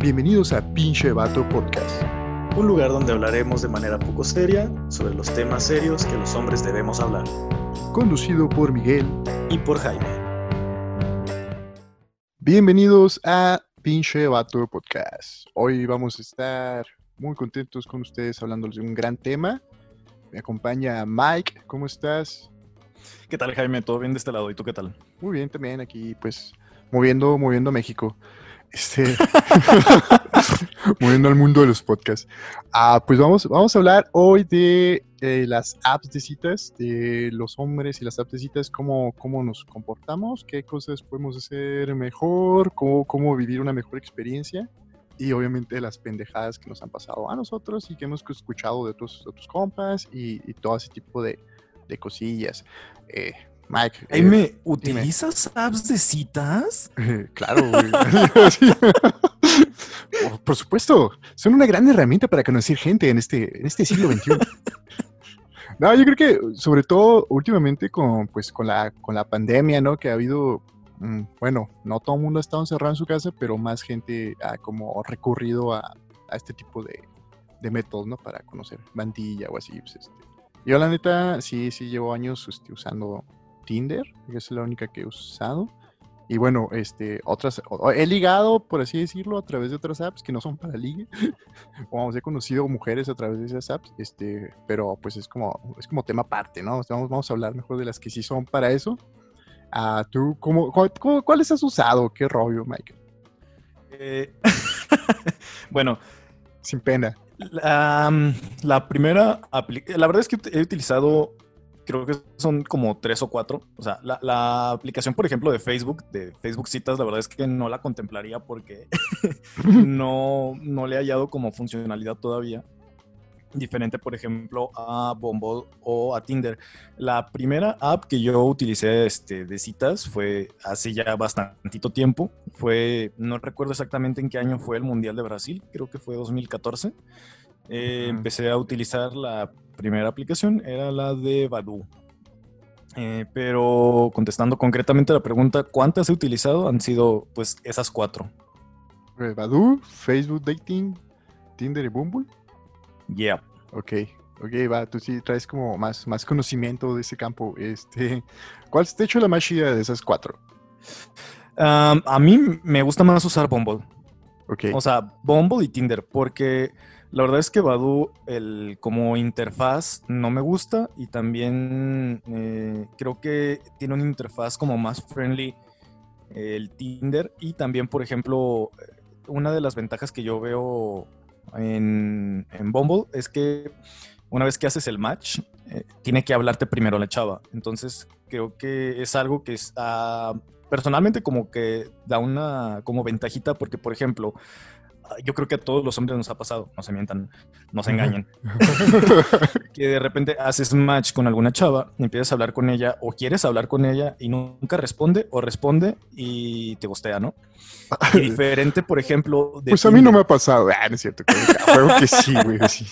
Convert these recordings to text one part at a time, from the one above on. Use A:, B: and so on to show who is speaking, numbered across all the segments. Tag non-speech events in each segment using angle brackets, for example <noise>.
A: Bienvenidos a Pinche Vato Podcast.
B: Un lugar donde hablaremos de manera poco seria sobre los temas serios que los hombres debemos hablar.
A: Conducido por Miguel
B: Y por Jaime.
A: Bienvenidos a Pinche Vato Podcast. Hoy vamos a estar muy contentos con ustedes hablándoles de un gran tema. Me acompaña Mike, ¿cómo estás?
C: ¿Qué tal, Jaime? ¿Todo bien de este lado? ¿Y tú qué tal?
A: Muy bien también aquí, pues, moviendo, moviendo México. Este, <laughs> moviendo al mundo de los podcasts. Ah, pues vamos, vamos a hablar hoy de las apps de citas, de los hombres y las apps de citas, cómo, cómo nos comportamos, qué cosas podemos hacer mejor, cómo, cómo vivir una mejor experiencia y obviamente las pendejadas que nos han pasado a nosotros y que hemos escuchado de otros, otros compas y, y todo ese tipo de, de cosillas. Eh, Mike. eh,
C: ¿utilizas apps de citas? <laughs>
A: claro, güey. por, <laughs> por supuesto, son una gran herramienta para conocer gente en este, en este siglo XXI. <laughs> No, yo creo que sobre todo últimamente con, pues, con, la, con la pandemia, ¿no? Que ha habido, mm, bueno, no todo el mundo ha estado encerrado en su casa, pero más gente ha como recurrido a, a este tipo de, de métodos, ¿no? Para conocer bandilla o así. pues, este. Yo la neta, sí, sí llevo años este, usando Tinder, que es la única que he usado. Y bueno, este, otras, he ligado, por así decirlo, a través de otras apps que no son para ligue. <laughs> Vamos, he conocido mujeres a través de esas apps, este, pero pues es como, es como tema aparte, ¿no? Vamos, vamos a hablar mejor de las que sí son para eso. Ah, ¿Tú cómo, cómo- cuáles has usado? ¿Qué rollo, Mike?
C: Eh, <laughs> bueno,
A: Sin pena.
C: la, la primera, la verdad es que he utilizado, creo que son como tres o cuatro. O sea, la, la aplicación, por ejemplo, de Facebook, de Facebook Citas, la verdad es que no la contemplaría porque <laughs> no, no le he hallado como funcionalidad todavía. Diferente, por ejemplo, a Bumble o a Tinder. La primera app que yo utilicé este, de citas fue hace ya bastantito tiempo. Fue, no recuerdo exactamente en qué año fue el Mundial de Brasil, creo que fue 2014. Eh,
A: Ujú.
C: Empecé a utilizar la primera aplicación, era la de Badoo. Eh, pero contestando concretamente la pregunta, ¿cuántas he utilizado? Han sido pues esas cuatro.
A: Eh, Badoo, Facebook Dating, Tinder y Bumble.
C: Yeah.
A: Ok, ok, va, tú sí traes como más, más conocimiento de ese campo. Este, <laughs> ¿Cuál te ha hecho la más chida de esas cuatro?
C: Um, a mí me gusta más usar Bumble.
A: Ok,
C: O sea, Bumble y Tinder, porque la verdad es que Badoo, el, como interfaz, no me gusta y también eh, creo que tiene una interfaz como más friendly eh, el Tinder y también, por ejemplo, eh, una de las ventajas que yo veo en, en Bumble es que una vez que haces el match, tiene que hablarte primero la chava. Entonces, creo que es algo que es, ah, personalmente como que da una como ventajita porque, por ejemplo, yo creo que a todos los hombres nos ha pasado, no se mientan, no se engañen, <laughs> que de repente haces match con alguna chava, empiezas a hablar con ella o quieres hablar con ella y nunca responde o responde y te gustea, ¿no? <laughs> Y diferente, por ejemplo, de
A: pues a mí no me ha pasado. Ah, no es cierto. Creo que sí, güey. <laughs> sí.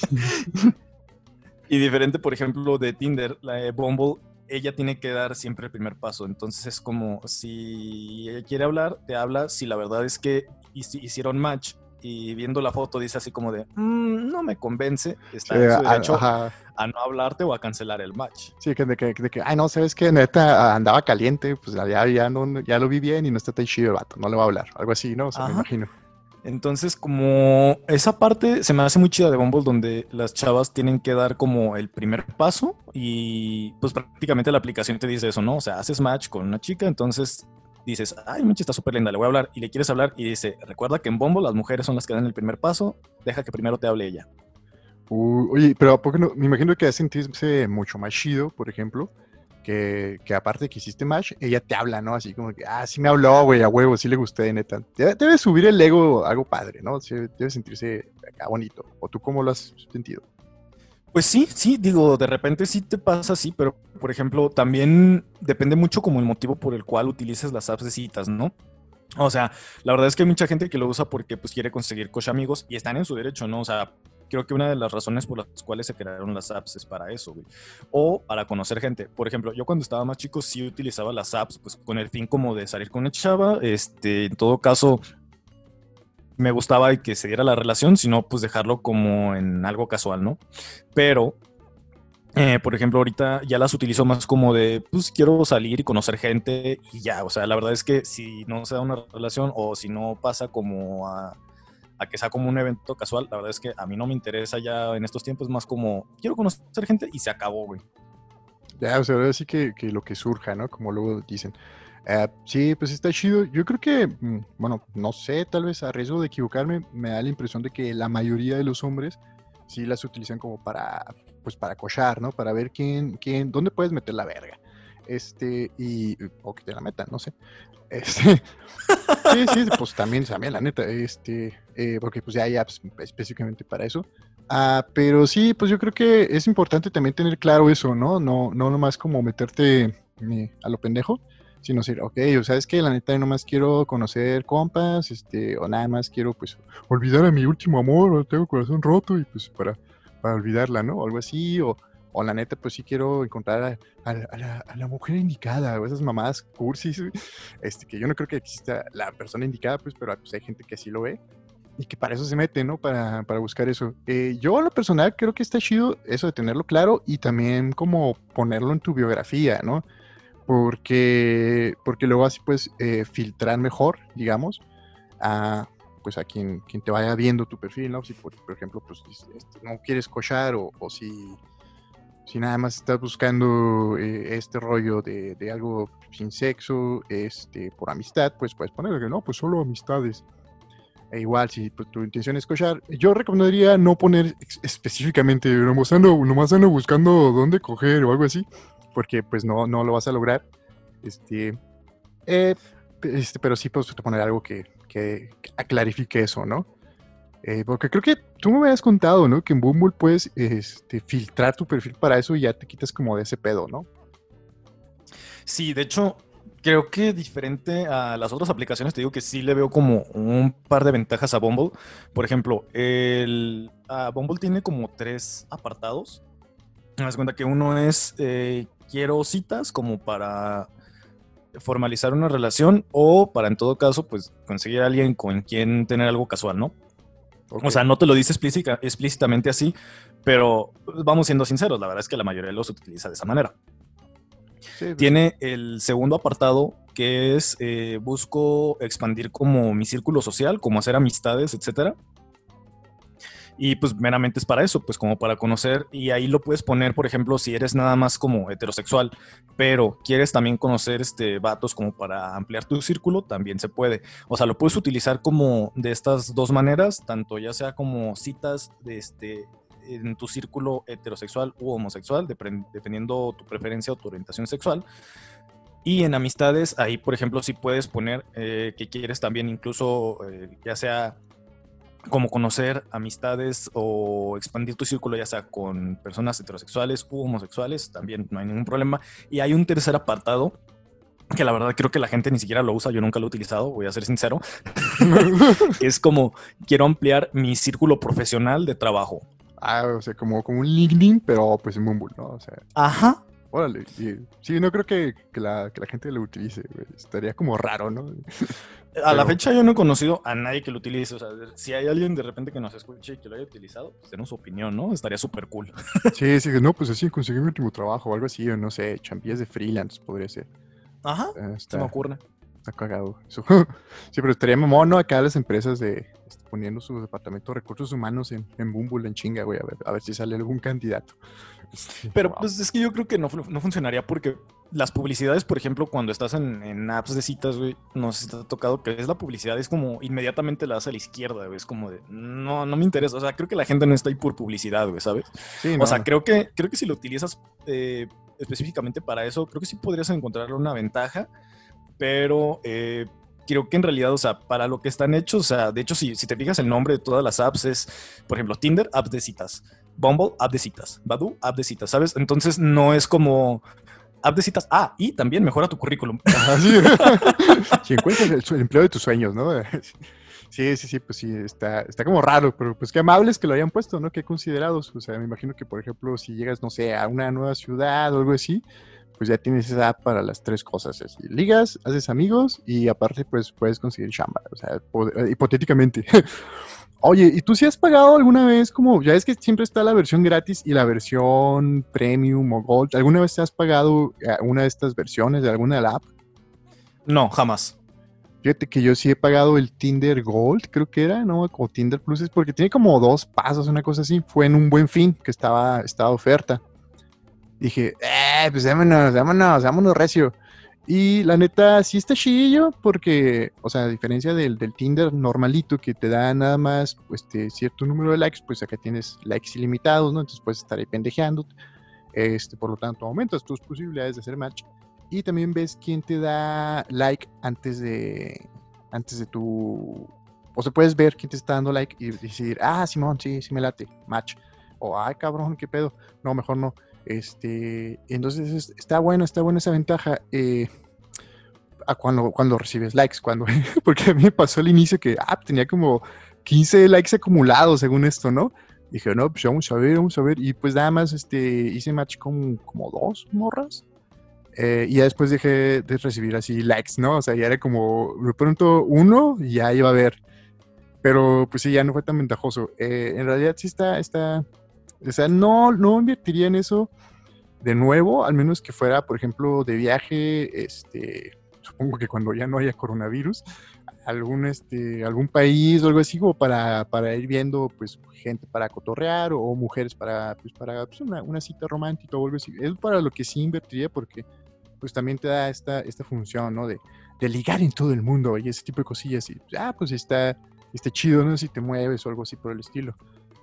C: Y diferente, por ejemplo, de Tinder, la de Bumble, ella tiene que dar siempre el primer paso. Entonces es como si ella quiere hablar, te habla. Si la verdad es que hici- hicieron match y viendo la foto dice así como de, "Mm, no me convence, está en
A: Eh,
C: su derecho
A: ajá.
C: a no hablarte o a cancelar el match.
A: Sí, que de que, de que, ay, no, ¿sabes qué? Neta, andaba caliente, pues ya, ya, no, ya lo vi bien y no está tan chido el vato, no le va a hablar. Algo así, ¿no? O sea, me imagino.
C: Entonces, como esa parte se me hace muy chida de Bumble, donde las chavas tienen que dar como el primer paso y pues prácticamente la aplicación te dice eso, ¿no? O sea, haces match con una chica, entonces dices, ay, Michi está súper linda, le voy a hablar y le quieres hablar y dice, recuerda que en Bumble las mujeres son las que dan el primer paso, deja que primero te hable ella.
A: Uh, oye, pero ¿a poco no? Me imagino que sentirse mucho más chido, por ejemplo, que, que aparte que hiciste match, ella te habla, ¿no? Así como que, ah, sí me habló, güey, a huevo, sí le gusté, neta. Debe, subir el ego algo padre, ¿no? Debe sentirse acá bonito. ¿O tú cómo lo has sentido?
C: Pues sí, sí, digo, de repente sí te pasa así, pero por ejemplo, también depende mucho como el motivo por el cual utilices las apps de citas, ¿no? O sea, la verdad es que hay mucha gente que lo usa porque pues quiere conseguir coche amigos y están en su derecho, ¿no? O sea, creo que una de las razones por las cuales se crearon las apps es para eso, güey. O para conocer gente. Por ejemplo, yo cuando estaba más chico sí utilizaba las apps pues con el fin como de salir con una chava, este, en todo caso me gustaba que se diera la relación, sino pues dejarlo como en algo casual, ¿no? Pero, eh, por ejemplo, ahorita ya las utilizo más como de, pues quiero salir y conocer gente y ya, o sea, la verdad es que si no se da una relación o si no pasa como a, que sea como un evento casual, la verdad es que a mí no me interesa ya en estos tiempos, más como quiero conocer gente y se acabó, güey.
A: Ya, o sea, sí que, que lo que surja, ¿no? Como luego dicen. Eh, sí, pues está chido. Yo creo que, mm, bueno, no sé, tal vez a riesgo de equivocarme, me da la impresión de que la mayoría de los hombres sí las utilizan como para, pues para cochar, ¿no? Para ver quién, quién, dónde puedes meter la verga. Este, y, o que te la metan, no sé. Este, <laughs> sí, sí, pues también, también, la neta, este, eh, porque pues ya hay apps específicamente para eso. Ah, pero sí, pues yo creo que es importante también tener claro eso, ¿no? No, no nomás como meterte eh, a lo pendejo, sino decir, ok, o sea, es que la neta yo nomás quiero conocer compas, este, o nada más quiero, pues, olvidar a mi último amor, tengo corazón roto, y pues para, para olvidarla, ¿no? Algo así, o, o la neta, pues sí quiero encontrar a, la, a, la, mujer indicada, o esas mamadas cursis, este, que yo no creo que exista la persona indicada, pues, pero pues, hay gente que así lo ve y que para eso se mete, ¿no? Para, para buscar eso. Eh, yo, a lo personal, creo que está chido eso de tenerlo claro y también como ponerlo en tu biografía, ¿no? Porque, porque luego así puedes eh, filtrar mejor, digamos, a, pues a quien, quien te vaya viendo tu perfil, ¿no? Si, por, por ejemplo, pues este, no quieres cochar o, o, si, si nada más estás buscando eh, este rollo de, de, algo sin sexo, este, por amistad, pues puedes poner que no, pues solo amistades. E igual, si pues, tu intención es cochar, yo recomendaría no poner específicamente, nomás ando, nomás ando buscando dónde coger o algo así, porque pues no, no lo vas a lograr. Este, eh, este pero sí puedes poner algo que, que, que clarifique eso, ¿no? Eh, porque creo que tú me habías contado, ¿no? Que en Bumble puedes este, filtrar tu perfil para eso y ya te quitas como de ese pedo, ¿no?
C: Sí, de hecho, creo que diferente a las otras aplicaciones, te digo que sí le veo como un par de ventajas a Bumble. Por ejemplo, el, a Bumble tiene como tres apartados. Me das cuenta que uno es eh, quiero citas como para formalizar una relación o para en todo caso pues conseguir a alguien con quien tener algo casual, ¿no? Okay. O sea, no te lo dice explícita, explícitamente así, pero vamos siendo sinceros, la verdad es que la mayoría los utiliza de esa manera. Sí, Tiene el segundo apartado que es eh, busco expandir como mi círculo social, como hacer amistades, etcétera. Y pues meramente es para eso, pues como para conocer. Y ahí lo puedes poner, por ejemplo, si eres nada más como heterosexual, pero quieres también conocer este vatos como para ampliar tu círculo, también se puede. O sea, lo puedes utilizar como de estas dos maneras, tanto ya sea como citas de este en tu círculo heterosexual u homosexual, dependiendo tu preferencia o tu orientación sexual. Y en amistades, ahí por ejemplo, si sí puedes poner eh, que quieres también incluso, eh, ya sea como conocer amistades o expandir tu círculo, ya sea con personas heterosexuales u homosexuales, también no hay ningún problema. Y hay un tercer apartado que la verdad creo que la gente ni siquiera lo usa, yo nunca lo he utilizado, voy a ser sincero, <laughs> es como quiero ampliar mi círculo profesional de trabajo.
A: Ah, o sea, como, como un LinkedIn, pero pues en Bumble, ¿no? O sea.
C: Ajá.
A: Órale, sí, no creo que, que, la, que, la, gente lo utilice, güey. Estaría como raro, ¿no?
C: A la fecha yo no he conocido a nadie que lo utilice. O sea, si hay alguien de repente que nos escuche y que lo haya utilizado, pues denos su opinión, ¿no? Estaría súper cool. <laughs>
A: Sí, sí, no, pues así conseguir mi último trabajo o algo así, o no sé, champillas de freelance podría ser.
C: Ajá, está, se me ocurre.
A: Está cagado. Eso. <laughs> sí, pero estaría mono acá las empresas de poniendo su departamento de recursos humanos en, en Bumble, en chinga, güey, a ver, a ver si sale algún candidato.
C: Pero wow. pues es que yo creo que no, no, funcionaría porque las publicidades, por ejemplo, cuando estás en, en apps de citas, güey, no sé si te ha tocado que es la publicidad, es como inmediatamente la das a la izquierda, güey, es como de, no, no me interesa, o sea, creo que la gente no está ahí por publicidad, güey, ¿sabes?
A: Sí,
C: no. O sea, creo que, creo que si lo utilizas eh, específicamente para eso, creo que sí podrías encontrarle una ventaja, pero... Eh, creo que en realidad, o sea, para lo que están hechos, o sea, de hecho, si, si te fijas el nombre de todas las apps es, por ejemplo, Tinder, app de citas, Bumble, app de citas, Badu, app de citas, ¿sabes? Entonces no es como app de citas, ah, y también mejora tu currículum. <laughs> <laughs>
A: Si encuentras el, empleo de tus sueños, ¿no? <laughs> Sí, sí, sí, pues sí, está, está como raro, pero pues qué amables que lo hayan puesto, ¿no? Qué considerados. O sea, me imagino que, por ejemplo, si llegas, no sé, a una nueva ciudad o algo así, pues ya tienes esa app para las tres cosas. Ligas, haces amigos y aparte pues puedes conseguir chamba, o sea, hipotéticamente. Oye, ¿y tú si has pagado alguna vez como, ya es que siempre está la versión gratis y la versión premium o gold? ¿Alguna vez te has pagado eh, una de estas versiones de alguna de la app?
C: No, jamás.
A: Fíjate que yo sí he pagado el Tinder Gold, creo que era, ¿no? O Tinder Plus, es porque tiene como dos pasos, una cosa así. Fue en un buen fin que estaba, estaba oferta. Dije, eh, pues vámonos, vámonos, vámonos recio. Y la neta, sí está chidillo, porque, o sea, a diferencia del, del, Tinder normalito que te da nada más este, cierto número de likes, pues acá tienes likes ilimitados, ¿no? Entonces puedes estar ahí pendejeando. Este, por lo tanto, aumentas tus posibilidades de hacer match y también ves quién te da like antes de antes de tu o sea, puedes ver quién te está dando like y decir, ah, Simón, sí, sí me late, match. O, ay, cabrón, qué pedo. No, mejor no. Este, entonces está bueno, está buena esa ventaja. Eh, a cuando, cuando recibes likes, cuando, <laughs> porque a mí me pasó al inicio que ah, tenía como 15 likes acumulados según esto, ¿no? Dije, no, pues vamos a ver, vamos a ver. Y pues nada más este, hice match con como dos morras. Eh, y ya después dejé de recibir así likes, ¿no? O sea, ya era como de pronto uno y ya iba a ver. Pero pues sí, ya no fue tan ventajoso. Eh, en realidad sí está, está, o sea, no, no invertiría en eso de nuevo, al menos que fuera, por ejemplo, de viaje, este, supongo que cuando ya no haya coronavirus, algún, este, algún país o algo así, como para, para ir viendo, pues, gente para cotorrear o, mujeres para, pues, para pues, una, una, cita romántica o algo así. Es para lo que sí invertiría porque pues también te da esta, esta función, ¿no? De, de ligar en todo el mundo y ese tipo de cosillas. Y ah, pues está, está chido, ¿no? Si te mueves o algo así por el estilo.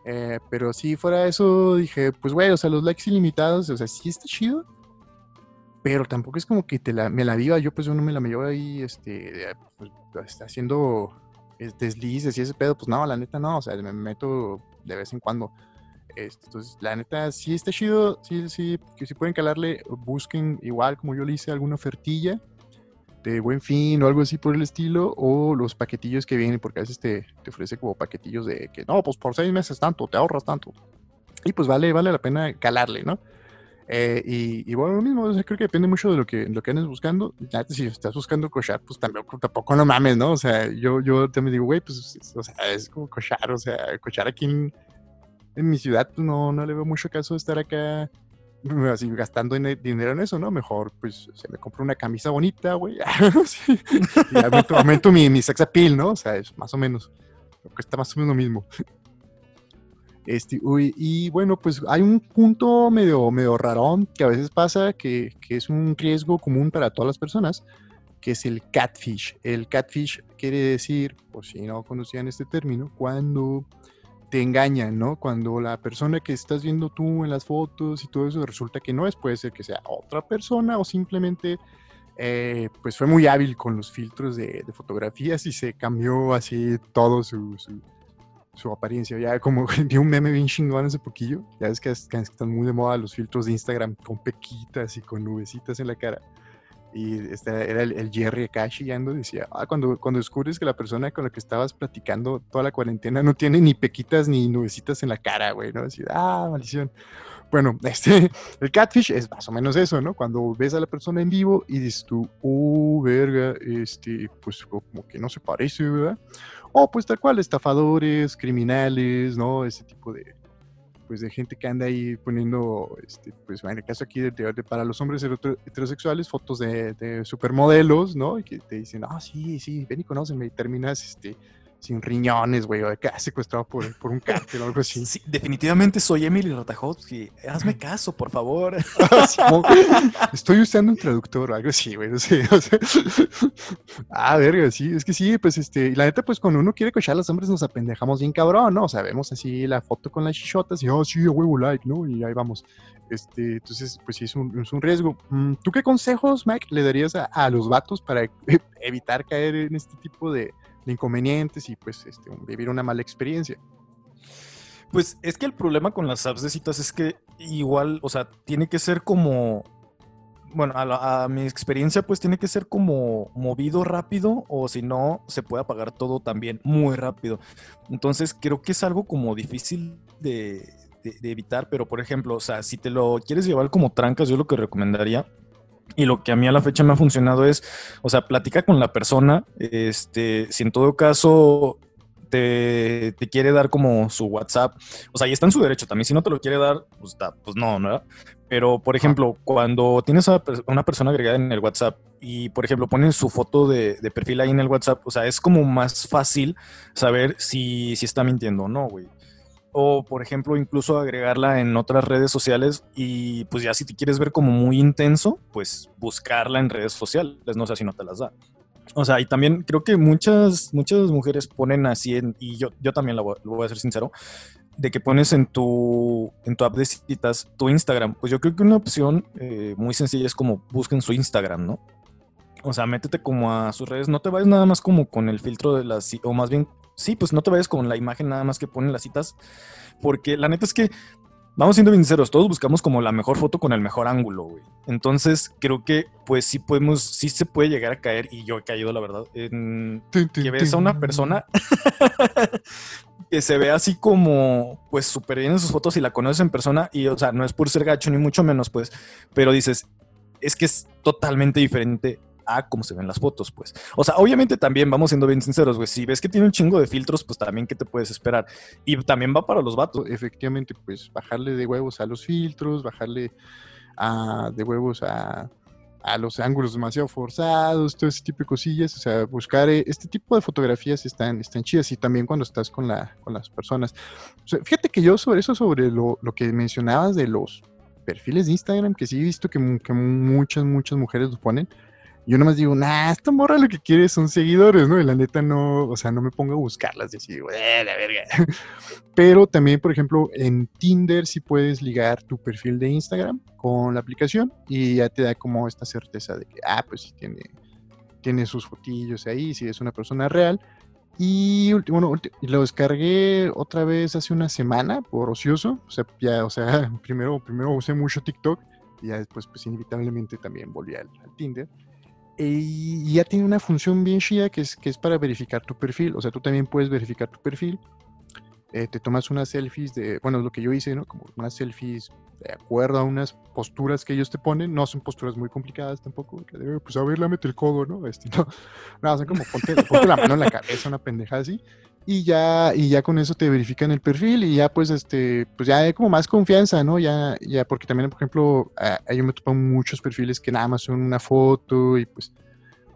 A: Eh, pero si fuera eso, dije, pues güey, o sea, los likes ilimitados, o sea, sí está chido. Pero tampoco es como que te la, me la viva, yo pues uno me la me llevo ahí, este, pues, está haciendo deslices y ese pedo, pues no, la neta no, o sea, me meto de vez en cuando. Este, entonces, la neta, sí está chido, sí, sí, que si pueden calarle, busquen igual como yo le hice alguna ofertilla de buen fin o algo así por el estilo, o los paquetillos que vienen, porque a veces te, te ofrece como paquetillos de que no, pues por seis meses tanto, te ahorras tanto. Y pues vale, vale la pena calarle, ¿no? Eh, y, bueno, lo mismo, creo que depende mucho de lo que, lo que andes buscando. Si estás buscando cochar, pues también, tampoco no mames, ¿no? O sea, yo, yo también digo, güey, pues, o sea, es como cochar, o sea, cochar aquí en, en mi ciudad pues, no, no le veo mucho caso estar acá <laughs> así gastando dinero en eso, ¿no? Mejor, pues, se me compro una camisa bonita, güey. <laughs> y aumento, aumento mi, mi, sex appeal, ¿no? O sea, es más o menos, cuesta más o menos lo mismo. Este, uy, y bueno, pues hay un punto medio, medio rarón que a veces pasa, que, que es un riesgo común para todas las personas, que es el catfish. El catfish quiere decir, por si no conocían este término, cuando te engañan, ¿no? Cuando la persona que estás viendo tú en las fotos y todo eso resulta que no es, puede ser que sea otra persona o simplemente eh, pues fue muy hábil con los filtros de, fotografías y se cambió así todo su, su, apariencia. Ya como <laughs> vi un meme bien chingón hace poquillo, ya ves que están muy de moda los filtros de Instagram con pequitas y con nubecitas en la cara. Y este era el, Jerry acá chillando, decía, ah, cuando, cuando descubres que la persona con la que estabas platicando toda la cuarentena no tiene ni pequitas ni nubecitas en la cara, güey, ¿no? Decía, ah, maldición. Bueno, <laughs> este, el catfish es más o menos eso, ¿no? Cuando ves a la persona en vivo y dices tú, oh, verga, este, pues como que no se parece, ¿verdad? O pues tal cual, estafadores, criminales, ¿no? Ese tipo de, pues de gente que anda ahí poniendo, este, pues en el caso aquí de, para los hombres heterosexuales, fotos de, supermodelos, ¿no? Y que te dicen, ah, sí, sí, ven y conóceme, y terminas, este, sin riñones, güey, o de que secuestrado por, por un cártel o algo así.
C: Sí, definitivamente soy Emily Ratajowski. Hazme caso, por favor. <laughs>
A: estoy usando un traductor o algo así, güey. No sé, o sea, ah, verga, sí, es que sí, pues este, la neta, pues cuando uno quiere cochar a los hombres nos apendejamos bien cabrón, ¿no? O sea, vemos así la foto con las chichotas y, oh, sí, huevo, like, ¿no? Y ahí vamos. Este, entonces, pues sí, es un, es un riesgo. Mm, ¿Tú qué consejos, Mike, le darías a, a los vatos para <laughs> evitar caer en este tipo de inconvenientes y pues este, vivir una mala experiencia.
C: Pues es que el problema con las apps de citas es que igual, o sea, tiene que ser como, bueno, a, mi experiencia pues tiene que ser como movido rápido o si no, se puede apagar todo también muy rápido. Entonces creo que es algo como difícil de, de evitar, pero por ejemplo, o sea, si te lo quieres llevar como trancas, yo lo que recomendaría Y lo que a mí a la fecha me ha funcionado es, o sea, platica con la persona, este, si en todo caso te, quiere dar como su WhatsApp, o sea, y está en su derecho también, si no te lo quiere dar, pues, pues no, ¿no? Pero, por ejemplo, cuando tienes a una persona agregada en el WhatsApp y, por ejemplo, pones su foto de, perfil ahí en el WhatsApp, o sea, es como más fácil saber si, si está mintiendo o no, güey. O, por ejemplo, incluso agregarla en otras redes sociales y pues ya si te quieres ver como muy intenso, pues buscarla en redes sociales, no sé si no te las da. O sea, y también creo que muchas, muchas mujeres ponen así, en, y yo, yo también lo voy, a ser sincero, de que pones en tu, en tu app de citas tu Instagram. Pues yo creo que una opción eh, muy sencilla es como busquen su Instagram, ¿no? O sea, métete como a sus redes, no te vayas nada más como con el filtro de las, o más bien sí, pues no te vayas con la imagen nada más que ponen las citas, porque la neta es que, vamos siendo sinceros, todos buscamos como la mejor foto con el mejor ángulo, güey. Entonces, creo que, pues sí podemos, sí se puede llegar a caer, y yo he caído, la verdad, en que ves a una persona <laughs> que se ve así como, pues súper bien en sus fotos y la conoces en persona, y, o sea, no es por ser gacho ni mucho menos, pues, pero dices, es que es totalmente diferente a cómo se ven las fotos, pues. O sea, obviamente también, vamos siendo bien sinceros, güey, si ves que tiene un chingo de filtros, pues también, ¿qué te puedes esperar? Y también va para los vatos.
A: Efectivamente, pues bajarle de huevos a los filtros, bajarle a, de huevos a, a los ángulos demasiado forzados, todo ese tipo de cosillas, o sea, buscar eh, este tipo de fotografías están, están chidas y también cuando estás con, la, con las personas. fíjate que yo sobre eso, sobre lo, lo, que mencionabas de los perfiles de Instagram, que sí he visto que, que muchas, muchas mujeres lo ponen, yo nomás digo, nah, esta morra lo que quiere son seguidores, ¿no? Y la neta no, o sea, no me pongo a buscarlas así, eh, la verga. <laughs> Pero también, por ejemplo, en Tinder sí puedes ligar tu perfil de Instagram con la aplicación y ya te da como esta certeza de que, ah, pues sí tiene, tiene sus fotillos ahí, si es una persona real. Y bueno, lo descargué otra vez hace una semana por ocioso. O sea, ya, o sea, <laughs> primero, primero usé mucho TikTok y ya después, pues inevitablemente también volví al Tinder y ya tiene una función bien chida que es, que es para verificar tu perfil. O sea, tú también puedes verificar tu perfil. Eh, te tomas unas selfies de, bueno, lo que yo hice, ¿no? Como unas selfies de acuerdo a unas posturas que ellos te ponen. No son posturas muy complicadas tampoco. Que pues a ver, lámete el codo, ¿no? Este, <laughs> no, no son como ponte, ponte la mano en la cabeza, una pendejada así y ya, y ya con eso te verifican el perfil y ya pues este, pues ya hay como más confianza, ¿no? Ya, ya, porque también, por ejemplo, a, yo me topo muchos perfiles que nada más son una foto y pues,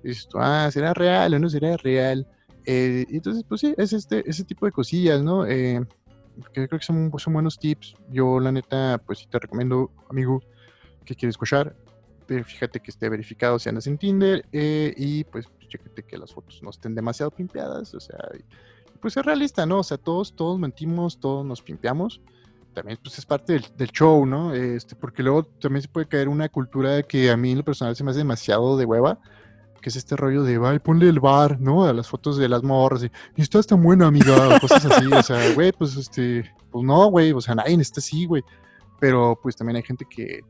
A: esto, ah, ¿será real o no será real? Eh, entonces, pues sí, es este, ese tipo de cosillas, ¿no? Eh, que creo que son, son buenos tips. Yo, la neta, pues sí te recomiendo, amigo, que quieres escuchar, fíjate que esté verificado si andas en Tinder eh, y pues chécate que las fotos no estén demasiado pimpeadas, o sea, pues es realista, ¿no? O sea, todos, todos mentimos, todos nos pimpeamos. También pues es parte del, show, ¿no? Este, porque luego también se puede caer una cultura que a mí en lo personal se me hace demasiado de hueva, que es este rollo de, va, ponle el bar, ¿no? A las fotos de las morras y, y estás tan buena, amiga, cosas así, o sea, <laughs> güey, pues este, pues no, güey, o sea, nadie está así, güey. Pero pues también hay gente que,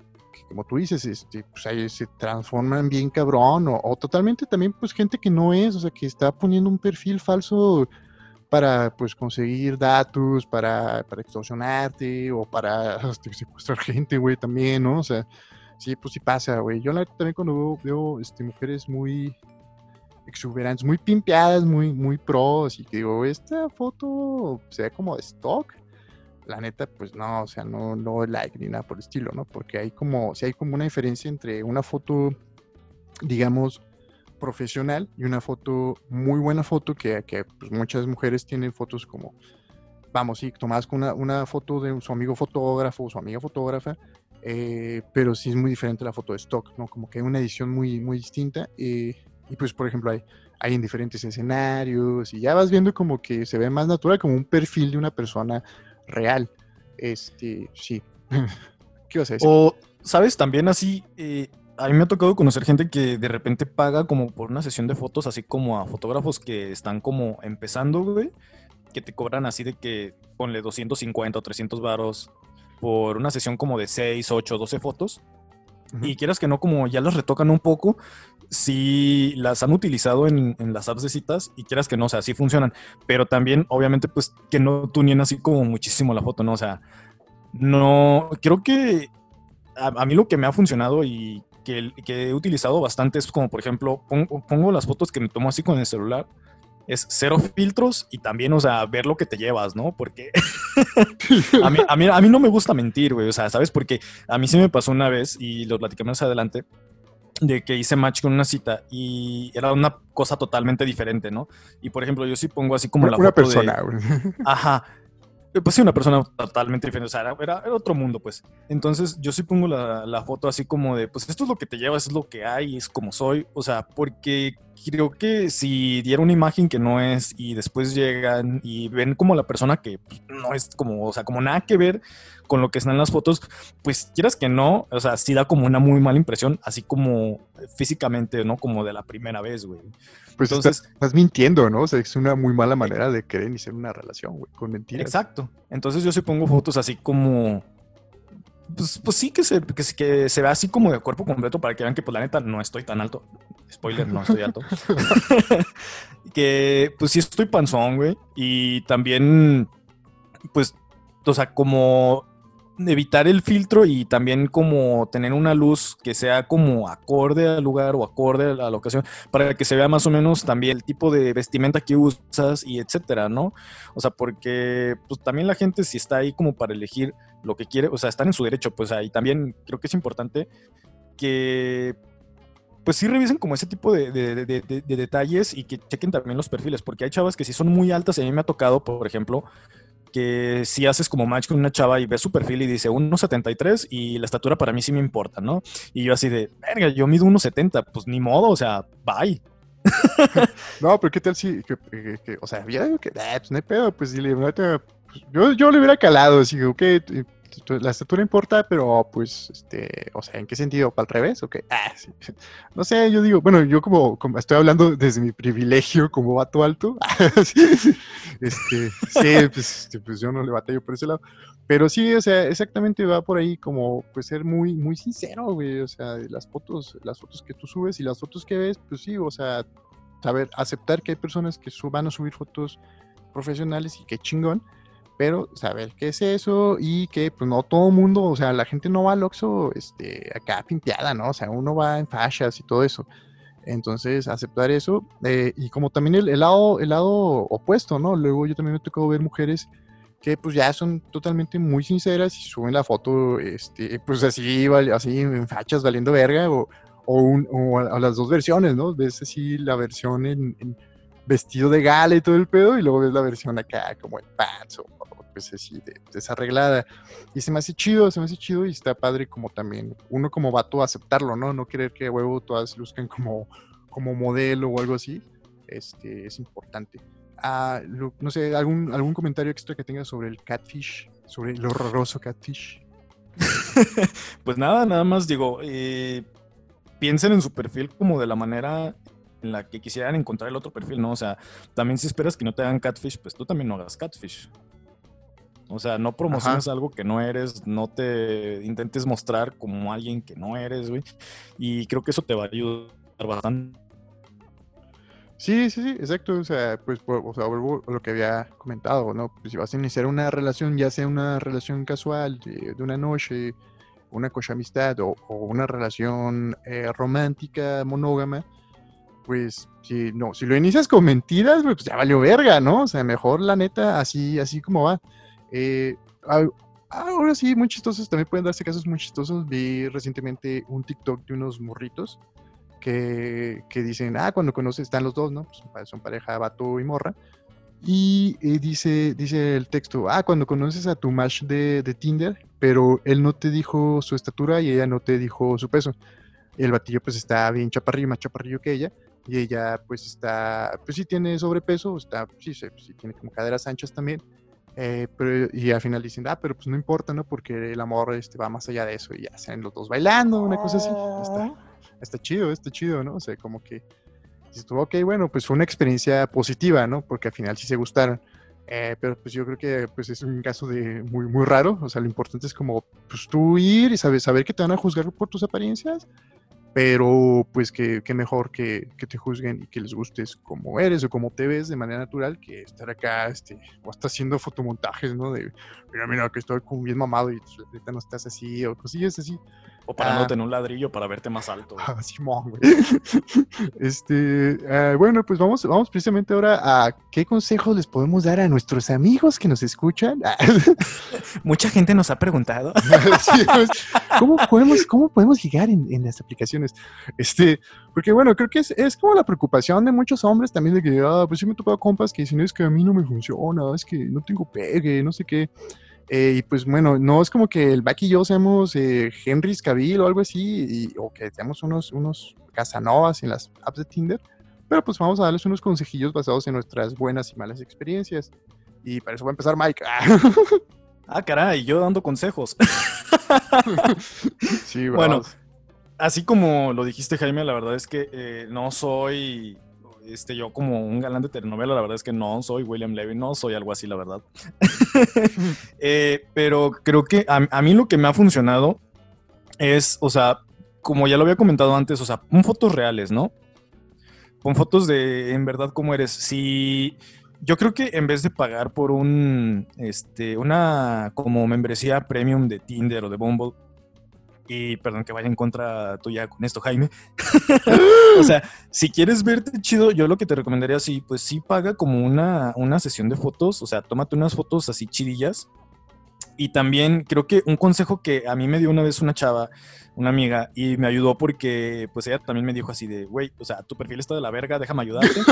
A: como tú dices, este, pues ahí se transforman bien cabrón, o, o, totalmente también, pues gente que no es, o sea, que está poniendo un perfil falso para pues conseguir datos, para, para extorsionarte o para <laughs> secuestrar gente, güey, también, ¿no? O sea, sí, pues sí pasa, güey. Yo también cuando veo, este, mujeres muy exuberantes, muy pimpeadas, muy, muy pros, y digo, esta foto se ve como de stock, la neta, pues no, o sea, no, no like ni nada por el estilo, ¿no? Porque hay como, si hay como una diferencia entre una foto, digamos, profesional y una foto, muy buena foto, que, que pues, muchas mujeres tienen fotos como, vamos, sí, tomadas con una, una, foto de su amigo fotógrafo o su amiga fotógrafa, eh, pero sí es muy diferente la foto de stock, ¿no? Como que hay una edición muy, muy distinta. Y pues, por ejemplo, hay, hay en diferentes escenarios y ya vas viendo como que se ve más natural, como un perfil de una persona real. Este, sí. <laughs>
C: ¿Qué vas? O, ¿sabes? También así, eh, a mí me ha tocado conocer gente que de repente paga como por una sesión de fotos, así como a fotógrafos que están como empezando, güey, que te cobran así de que ponle 250 o 300 varos por una sesión como de 6, 8, 12 fotos. Y quieras que no, como ya las retocan un poco, si las han utilizado en, las apps de citas y quieras que no, o sea, sí funcionan. Pero también, obviamente, pues que no tunien así como muchísimo la foto, ¿no? O sea, no, creo que a, a, mí lo que me ha funcionado y que, que he utilizado bastante es como, por ejemplo, pongo, pongo las fotos que me tomo así con el celular es cero filtros y también, o sea, ver lo que te llevas, ¿no? Porque <laughs> a, mí, a, mí, a, mí, no me gusta mentir, güey, o sea, ¿sabes? Porque a mí sí me pasó una vez y lo platicamos más adelante de que hice match con una cita y era una cosa totalmente diferente, ¿no? Y por ejemplo, yo sí pongo así como la
A: una persona,
C: güey. Ajá. Pues sí, una persona totalmente diferente, o sea, era, era, otro mundo, pues. Entonces, yo sí pongo la, la, foto así como de, pues esto es lo que te llevas, es lo que hay, es como soy, o sea, porque creo que si diera una imagen que no es y después llegan y ven como la persona que no es como, o sea, como nada que ver con lo que están en las fotos, pues quieras que no, o sea, sí da como una muy mala impresión, así como físicamente, ¿no? Como de la primera vez, güey.
A: Pues Entonces, estás, estás, mintiendo, ¿no? O sea, es una muy mala manera de querer iniciar una relación, güey, con mentiras.
C: Exacto. Entonces yo sí pongo fotos así como pues, pues sí, que se, que, se vea así como de cuerpo completo para que vean que, pues la neta, no estoy tan alto. Spoiler, <laughs> no estoy alto. <laughs> que, pues sí estoy panzón, güey. Y también, pues, o sea, como evitar el filtro y también como tener una luz que sea como acorde al lugar o acorde a la ocasión para que se vea más o menos también el tipo de vestimenta que usas y etcétera, ¿no? O sea, porque pues también la gente si está ahí como para elegir lo que quiere, o sea, están en su derecho, pues ahí también creo que es importante que pues sí revisen como ese tipo de, de, de, de, detalles y que chequen también los perfiles, porque hay chavas que sí son muy altas, a mí me ha tocado, por ejemplo, que si haces como match con una chava y ves su perfil y dice 1,73 y la estatura para mí sí me importa, ¿no? Y yo así de, verga, yo mido 1,70, pues ni modo, o sea, bye. <laughs>
A: no, pero ¿qué tal si, que, o sea, ya que, ah, pues no hay pedo, pues dile, yo, yo le hubiera calado, así, ok, la estatura importa, pero pues, este, o sea, ¿en qué sentido? ¿Para el revés? ¿O qué? <laughs> Ah. No sé, yo digo, bueno, yo como, como, estoy hablando desde mi privilegio como vato alto, <laughs> este, sí, pues, este, pues, yo no le batallo por ese lado, pero sí, o sea, exactamente va por ahí como, pues, ser muy, muy sincero, güey, o sea, las fotos, las fotos que tú subes y las fotos que ves, pues sí, o sea, saber, aceptar que hay personas que van a subir fotos profesionales y qué chingón, pero saber qué es eso y que pues no todo mundo, o sea, la gente no va al Oxxo este, acá pimpeada, ¿no? O sea, uno va en fachas y todo eso. Entonces, aceptar eso. Eh, y como también el, lado, el lado opuesto, ¿no? Luego yo también me tocado ver mujeres que pues ya son totalmente muy sinceras y suben la foto, este, pues así, así en fachas valiendo verga o, o, un, a, las dos versiones, ¿no? Ves así la versión en, vestido de gala y todo el pedo y luego ves la versión acá como en pants o pues así desarreglada. Y se me hace chido, se me hace chido y está padre como también uno como vato aceptarlo, ¿no? No querer que huevo todas luzcan como, como modelo o algo así. Este, es importante. Ah, no sé, ¿algún, algún comentario extra que tengas sobre el catfish, sobre el horroroso catfish. <laughs>
C: pues nada, nada más digo, eh, piensen en su perfil como de la manera en la que quisieran encontrar el otro perfil, ¿no? O sea, también si esperas que no te hagan catfish, pues tú también no hagas catfish. O sea, no promociones algo que no eres, no te intentes mostrar como alguien que no eres, güey. Y creo que eso te va a ayudar bastante.
A: Sí, sí, sí, exacto. O sea, pues, o sea, vuelvo a lo que había comentado, ¿no? Pues si vas a iniciar una relación, ya sea una relación casual de, una noche, una cocha amistad o, una relación eh, romántica, monógama, pues si no, si lo inicias con mentiras, pues ya valió verga, ¿no? O sea, mejor la neta, así, así como va. Eh, ahora sí, muy chistosos, también pueden darse casos muy chistosos. Vi recientemente un TikTok de unos morritos que, que dicen, ah, cuando conoces, están los dos, ¿no? Pues son pareja, vato y morra. Y dice, dice el texto, ah, cuando conoces a tu match de, de, Tinder, pero él no te dijo su estatura y ella no te dijo su peso. El batillo pues está bien chaparrillo, más chaparrillo que ella, y ella pues está, pues sí tiene sobrepeso, está, sí, sí tiene como caderas anchas también, eh, pero, y al final dicen, ah, pero pues no importa, ¿no? Porque el amor este, va más allá de eso y ya sean los dos bailando, una cosa así. Está, oh. está chido, está chido, ¿no? O sea, como que dices ok, bueno, pues fue una experiencia positiva, ¿no? Porque al final sí se gustaron. Eh, pero pues yo creo que pues es un caso de muy, muy raro. O sea, lo importante es como, pues tú ir y saber, saber que te van a juzgar por tus apariencias pero pues que, mejor que, te juzguen y que les gustes como eres o como te ves de manera natural que estar acá este, o hasta haciendo fotomontajes, ¿no? De, mira, mira, que estoy como bien mamado y ahorita no estás así o cosillas así.
C: O parándote en un ladrillo para verte más alto. <laughs>
A: Ah, Simón, güey. Este, ah, bueno, pues vamos, vamos precisamente ahora a qué consejos les podemos dar a nuestros amigos que nos escuchan. <laughs>
C: Mucha gente nos ha preguntado. <laughs>
A: Sí, pues, ¿cómo, podemos, ¿Cómo podemos llegar en, en las aplicaciones? Este, porque bueno, creo que es, es como la preocupación de muchos hombres también de que, ah, pues sí me he topado compas que dicen, es que a mí no me funciona, es que no tengo pegue, no sé qué. Eh, y pues bueno, no es como que el Back y yo seamos eh, Henry Cavill o algo así, y- o que seamos unos, unos Casanovas en las apps de Tinder, pero pues vamos a darles unos consejillos basados en nuestras buenas y malas experiencias. Y para eso va a empezar Mike. <laughs>
C: Ah, caray, yo dando consejos. <laughs>
A: sí,
C: Bueno,
A: bravos.
C: Así como lo dijiste, Jaime, la verdad es que eh, no soy este, yo como un galán de telenovela, la verdad es que no soy William Levy, no soy algo así, la verdad. <laughs> Eh, pero creo que a, a mí lo que me ha funcionado es, o sea, como ya lo había comentado antes, o sea, pon fotos reales, ¿no? Pon fotos de en verdad cómo eres. Si yo creo que en vez de pagar por un, este, una como membresía premium de Tinder o de Bumble, y perdón que vaya en contra tuya con esto, Jaime. <laughs> o sea, si quieres verte chido, yo lo que te recomendaría, sí, pues sí paga como una, una sesión de fotos, o sea, tómate unas fotos así chidillas. Y también creo que un consejo que a mí me dio una vez una chava, una amiga, y me ayudó porque pues ella también me dijo así de, güey, o sea, tu perfil está de la verga, déjame ayudarte. <laughs>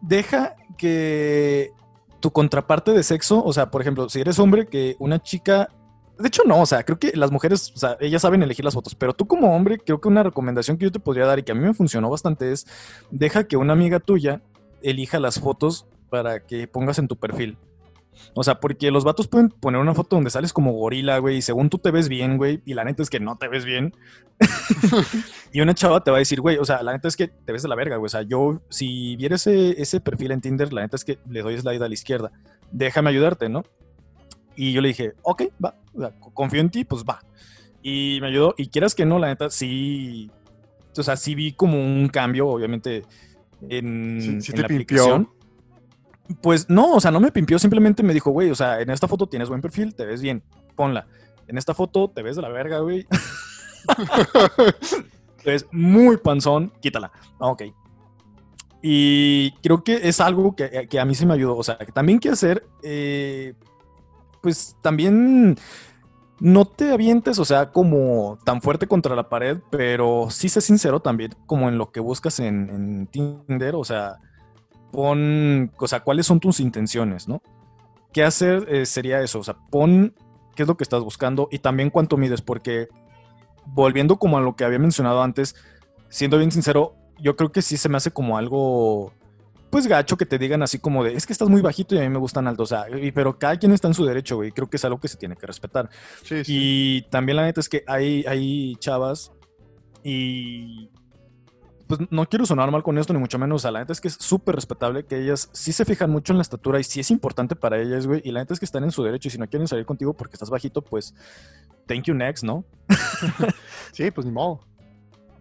C: Deja que tu contraparte de sexo, o sea, por ejemplo, si eres hombre, que una chica de hecho, no, o sea, creo que las mujeres, o sea, ellas saben elegir las fotos, pero tú como hombre, creo que una recomendación que yo te podría dar y que a mí me funcionó bastante es, deja que una amiga tuya elija las fotos para que pongas en tu perfil. O sea, porque los vatos pueden poner una foto donde sales como gorila, güey, y según tú te ves bien, güey, y la neta es que no te ves bien. <laughs> y una chava te va a decir, güey, o sea, la neta es que te ves de la verga, güey. O sea, yo, si viera ese, ese perfil en Tinder, la neta es que le doy slide a la izquierda. Déjame ayudarte, ¿no? Y yo le dije, ok, va, o sea, confío en ti, pues va. Y me ayudó. Y quieras que no, la neta, sí. O sea, sí vi como un cambio, obviamente, en,
A: Sí, sí
C: en
A: te
C: la
A: pimpió.
C: aplicación. Pues no, o sea, no me pimpió, simplemente me dijo, güey, o sea, en esta foto tienes buen perfil, te ves bien, ponla. En esta foto te ves de la verga, güey. <laughs> te ves muy panzón, quítala. Ah, Ok. Y creo que es algo que, que a mí sí me ayudó. O sea, que también que hacer, eh, pues también no te avientes, o sea, como tan fuerte contra la pared, pero sí sé sincero también, como en lo que buscas en, Tinder, o sea, pon, o sea, cuáles son tus intenciones, ¿no? ¿Qué hacer eh, sería eso? O sea, pon qué es lo que estás buscando y también cuánto mides, porque volviendo como a lo que había mencionado antes, siendo bien sincero, yo creo que sí se me hace como algo, pues gacho que te digan así como de, es que estás muy bajito y a mí me gustan altos, o sea, y- pero cada quien está en su derecho, güey, creo que es algo que se tiene que respetar.
A: Sí, sí.
C: Y también la neta es que hay, hay chavas y pues no quiero sonar mal con esto, ni mucho menos. O sea, la neta es que es súper respetable que ellas sí se fijan mucho en la estatura y sí es importante para ellas, güey. Y la neta es que están en su derecho y si no quieren salir contigo porque estás bajito, pues thank you next, ¿no? <laughs>
A: Sí, pues ni modo.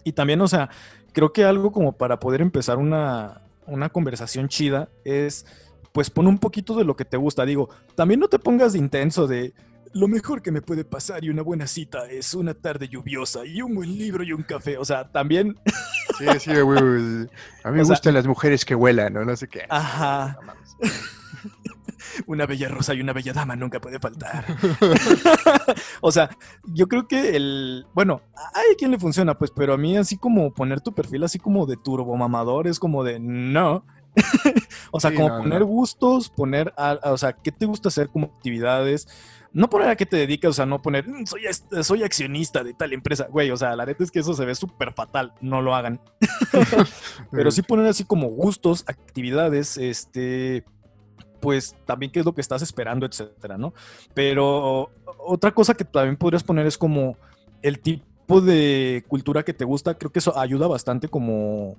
C: Y también, o sea, creo que algo como para poder empezar una, una conversación chida es, pues pon un poquito de lo que te gusta. Digo, también no te pongas de intenso de, lo mejor que me puede pasar y una buena cita es una tarde lluviosa y un buen libro y un café. O sea, también,
A: Sí, sí, güey, güey. A mí me <laughs>
C: O sea-
A: gustan las mujeres que vuelan, ¿no? No sé qué.
C: ajá,
A: No.
C: Una bella rosa y una bella dama nunca puede faltar. <laughs> <laughs> o sea, yo creo que el, bueno, hay quien le funciona, pues, pero a mí así como poner tu perfil así como de turbo mamador es como de no. <laughs> o sea,
A: Sí,
C: como
A: no, no.
C: poner gustos, poner, a- a- o sea, qué te gusta hacer como actividades. No poner a qué te dedicas, o sea, no poner, "Mm, soy, soy accionista de tal empresa. Güey, o sea, la neta es que eso se ve súper fatal, no lo hagan. Pero sí poner así como gustos, actividades, este, pues también qué es lo que estás esperando, etcétera, ¿no? Pero otra cosa que también podrías poner es como el tipo de cultura que te gusta. Creo que eso ayuda bastante como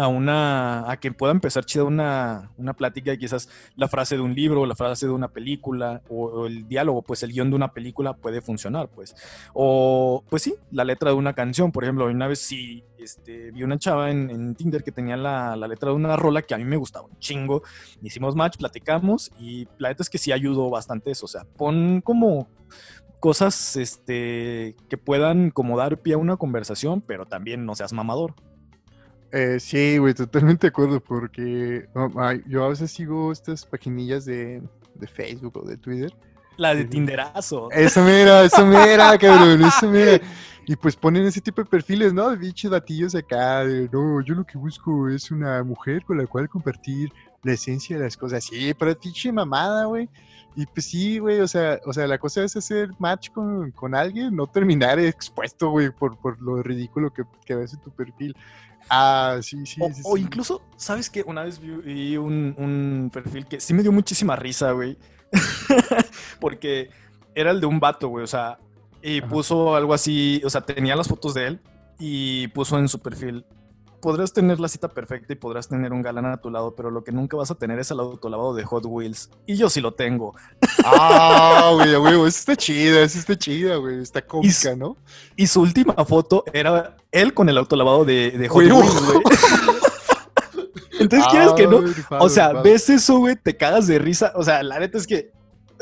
C: a una a que pueda empezar chida una, una plática quizás la frase de un libro, la frase de una película o, el diálogo, pues el guion de una película puede funcionar, pues. O pues sí, la letra de una canción, por ejemplo, una vez sí este, vi una chava en, en Tinder que tenía la, la letra de una rola que a mí me gustaba un chingo. Hicimos match, platicamos y la neta es que sí ayudó bastante eso, o sea, pon como cosas este, que puedan como dar pie a una conversación, pero también no seas mamador.
A: Eh, sí, güey, totalmente de acuerdo, porque ay, yo a veces sigo estas paginillas de, de Facebook o de Twitter.
C: La de
A: Sí.
C: Tinderazo.
A: Eso mira, eso mira, cabrón, eso <laughs> mira. Y pues ponen ese tipo de perfiles, ¿no? De bichos batillos acá, de no, yo lo que busco es una mujer con la cual compartir la esencia de las cosas. Sí, pero pinche mamada, güey. Y pues sí, güey, o sea, o sea, la cosa es hacer match con, con alguien, no terminar expuesto, güey, por, por lo ridículo que, que ves en tu perfil. Ah, sí, sí,
C: O,
A: sí.
C: o incluso, ¿sabes qué? Una vez vi, vi un, un perfil que sí me dio muchísima risa, güey. <laughs> Porque era el de un vato, güey. O sea, y
A: Ajá.
C: puso algo así, o sea, tenía las fotos de él y puso en su perfil. Podrás tener la cita perfecta y podrás tener un galán a tu lado, pero lo que nunca vas a tener es el autolavado de Hot Wheels. Y yo sí lo tengo.
A: Ah, <laughs> güey, güey, está chida, eso está chida, güey, está cómica, ¿no?
C: Y su última foto era él con el autolavado de, de Hot Wheels, güey. <laughs> Entonces, ¿quieres que no? O sea, ves eso, güey, te cagas de risa. O sea, la neta es que.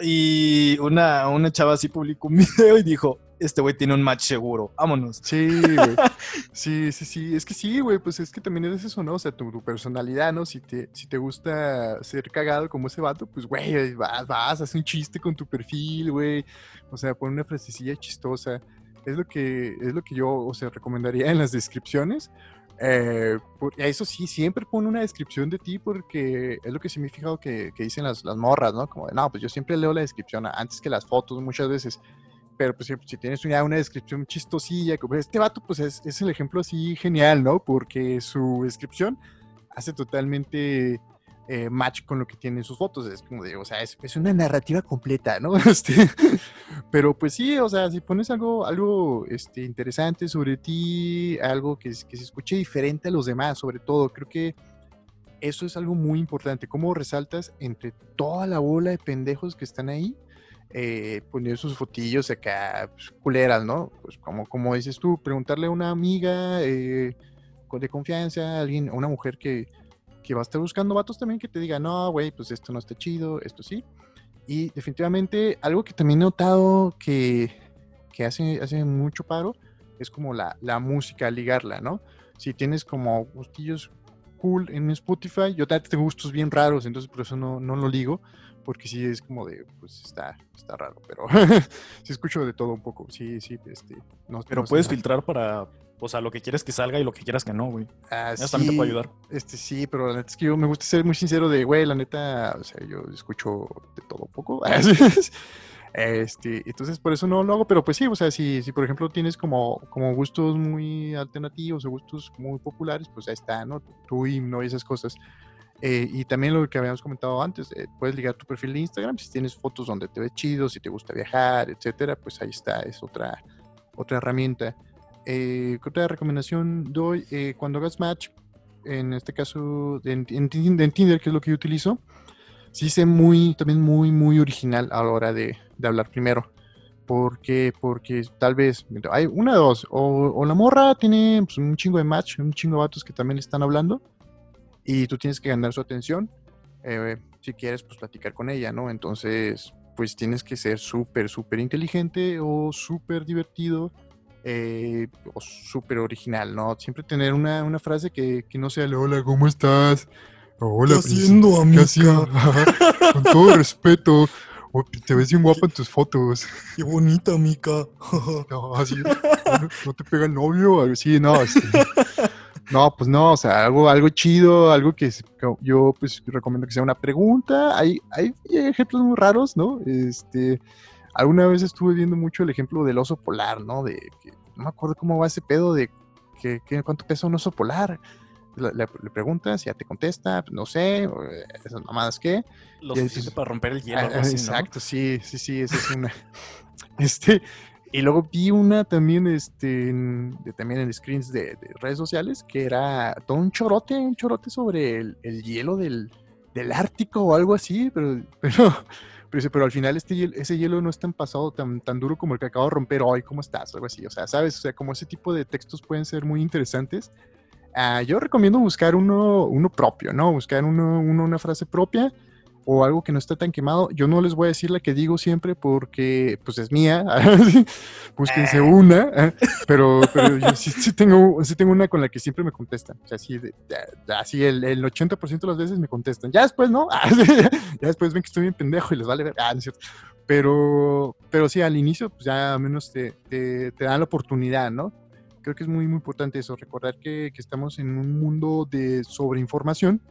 C: Y una, una chava así publicó un <laughs> video y dijo: Este güey tiene un match seguro, vámonos.
A: Sí, güey. <laughs> Sí, sí, sí. Es que sí, güey. Pues es que también es eso, ¿no? O sea, tu, tu personalidad, ¿no? Si te, si te gusta ser cagado como ese vato, pues, güey, vas, vas, haz un chiste con tu perfil, güey. O sea, pon una frasecilla chistosa. Es lo que, es lo que yo, o sea, recomendaría en las descripciones. Eh, por- eso sí, siempre pon una descripción de ti porque es lo que sí me he fijado que, que dicen las, las morras, ¿no? Como de, no, pues yo siempre leo la descripción antes que las fotos muchas veces pero pues si, tienes una, una descripción chistosilla, como este vato pues es, es el ejemplo así genial, ¿no? Porque su descripción hace totalmente eh, match con lo que tiene en sus fotos, es como de, o sea, es, es una narrativa completa, ¿no? <laughs> Este, pero pues sí, o sea, si pones algo, algo este, interesante sobre ti, algo que, que se escuche diferente a los demás, sobre todo, creo que eso es algo muy importante, cómo resaltas entre toda la bola de pendejos que están ahí, eh, poner sus fotillos acá pues, culeras, ¿no? Pues como, como dices tú, preguntarle a una amiga eh, de confianza, a alguien, a una mujer que, que va a estar buscando vatos también que te diga, no, güey, pues esto no está chido, esto sí. Y definitivamente algo que también he notado que, que hace, hace mucho paro es como la, la música, ligarla, ¿no? Si tienes como gustillos cool en Spotify, yo tengo gustos bien raros, entonces por eso no, no lo ligo, porque sí es como de, pues está, está raro, pero <laughs> sí escucho de todo un poco, sí, sí, este, no,
C: Pero
A: no
C: puedes
A: nada.
C: filtrar para, o sea, lo que quieres que salga y lo que quieras que no, güey.
A: Ah,
C: Eso también te
A: sí,
C: puede ayudar.
A: Este, sí, pero la neta es que yo me gusta ser muy sincero de, güey, la neta, o sea, yo escucho de todo un poco. <laughs> Este, entonces por eso no lo hago, pero pues sí, o sea, si, si por ejemplo tienes como, como gustos muy alternativos o gustos muy populares, pues ahí está, ¿no? Tu himno y esas cosas. Eh, y también lo que habíamos comentado antes, eh, puedes ligar tu perfil de Instagram, si tienes fotos donde te ves chido, si te gusta viajar, etcétera, pues ahí está, es otra, otra herramienta. Eh, ¿qué otra recomendación doy? Eh, cuando hagas match, en este caso en, en en Tinder, que es lo que yo utilizo, sí sé muy, también muy, muy original a la hora de, de hablar primero. Porque, porque tal vez hay una dos, o, o la morra tiene pues, un chingo de match, un chingo de vatos que también le están hablando, y tú tienes que ganar su atención. eh, si quieres, pues platicar con ella, ¿no? Entonces, pues tienes que ser súper, súper inteligente o súper divertido eh, o súper original, ¿no? Siempre tener una, una frase que, que no sea hola, ¿cómo estás? Hola, ¿qué haciendo? Ajá, <laughs> Con todo respeto. "Oh, te ves bien guapa en tus fotos.
C: Qué bonita, Mica. <laughs>
A: No, así, no, no te pega el novio, así, no. este, no, pues no, o sea, algo, algo chido, algo que yo pues recomiendo que sea una pregunta. Hay, hay ejemplos muy raros, ¿no? Este, alguna vez estuve viendo mucho el ejemplo del oso polar, ¿no? De que no me acuerdo cómo va ese pedo de que, que cuánto pesa un oso polar. Le, le- le preguntas, ya te contesta, no sé, eh, esas mamadas que.
C: Lo suficiente para romper el hielo.
A: Ah,
C: algo así, ¿no?
A: Exacto, sí, sí, sí, esa es una. <laughs> este, y luego vi una también, este, en- de, también en screens de, de redes sociales, que era todo un chorote, un chorote sobre el, el hielo del, del Ártico o algo así, pero, <laughs> pero, pero, pero al final este ese hielo no es tan pasado, tan, tan duro como el que acabo de romper hoy, ¿cómo estás? Algo así, o sea, ¿sabes? O sea, como ese tipo de textos pueden ser muy interesantes. Ah, yo recomiendo buscar uno, uno propio, ¿no? Buscar uno, uno- una frase propia o algo que no está tan quemado. Yo no les voy a decir la que digo siempre porque pues es mía, <laughs> búsquense
C: Ah.
A: una, ¿eh? <laughs> pero, pero yo sí, sí tengo, sí tengo una con la que siempre me contestan. O sea, así, de- así el, el 80% de las veces me contestan. Ya después, ¿no? Ah, <laughs> ya después ven que estoy bien pendejo y les vale ver. Ah, no es cierto. Pero, pero sí, al inicio, pues ya al menos te, te, te dan la oportunidad, ¿no? Creo que es muy, muy importante eso, recordar que, que estamos en un mundo de sobreinformación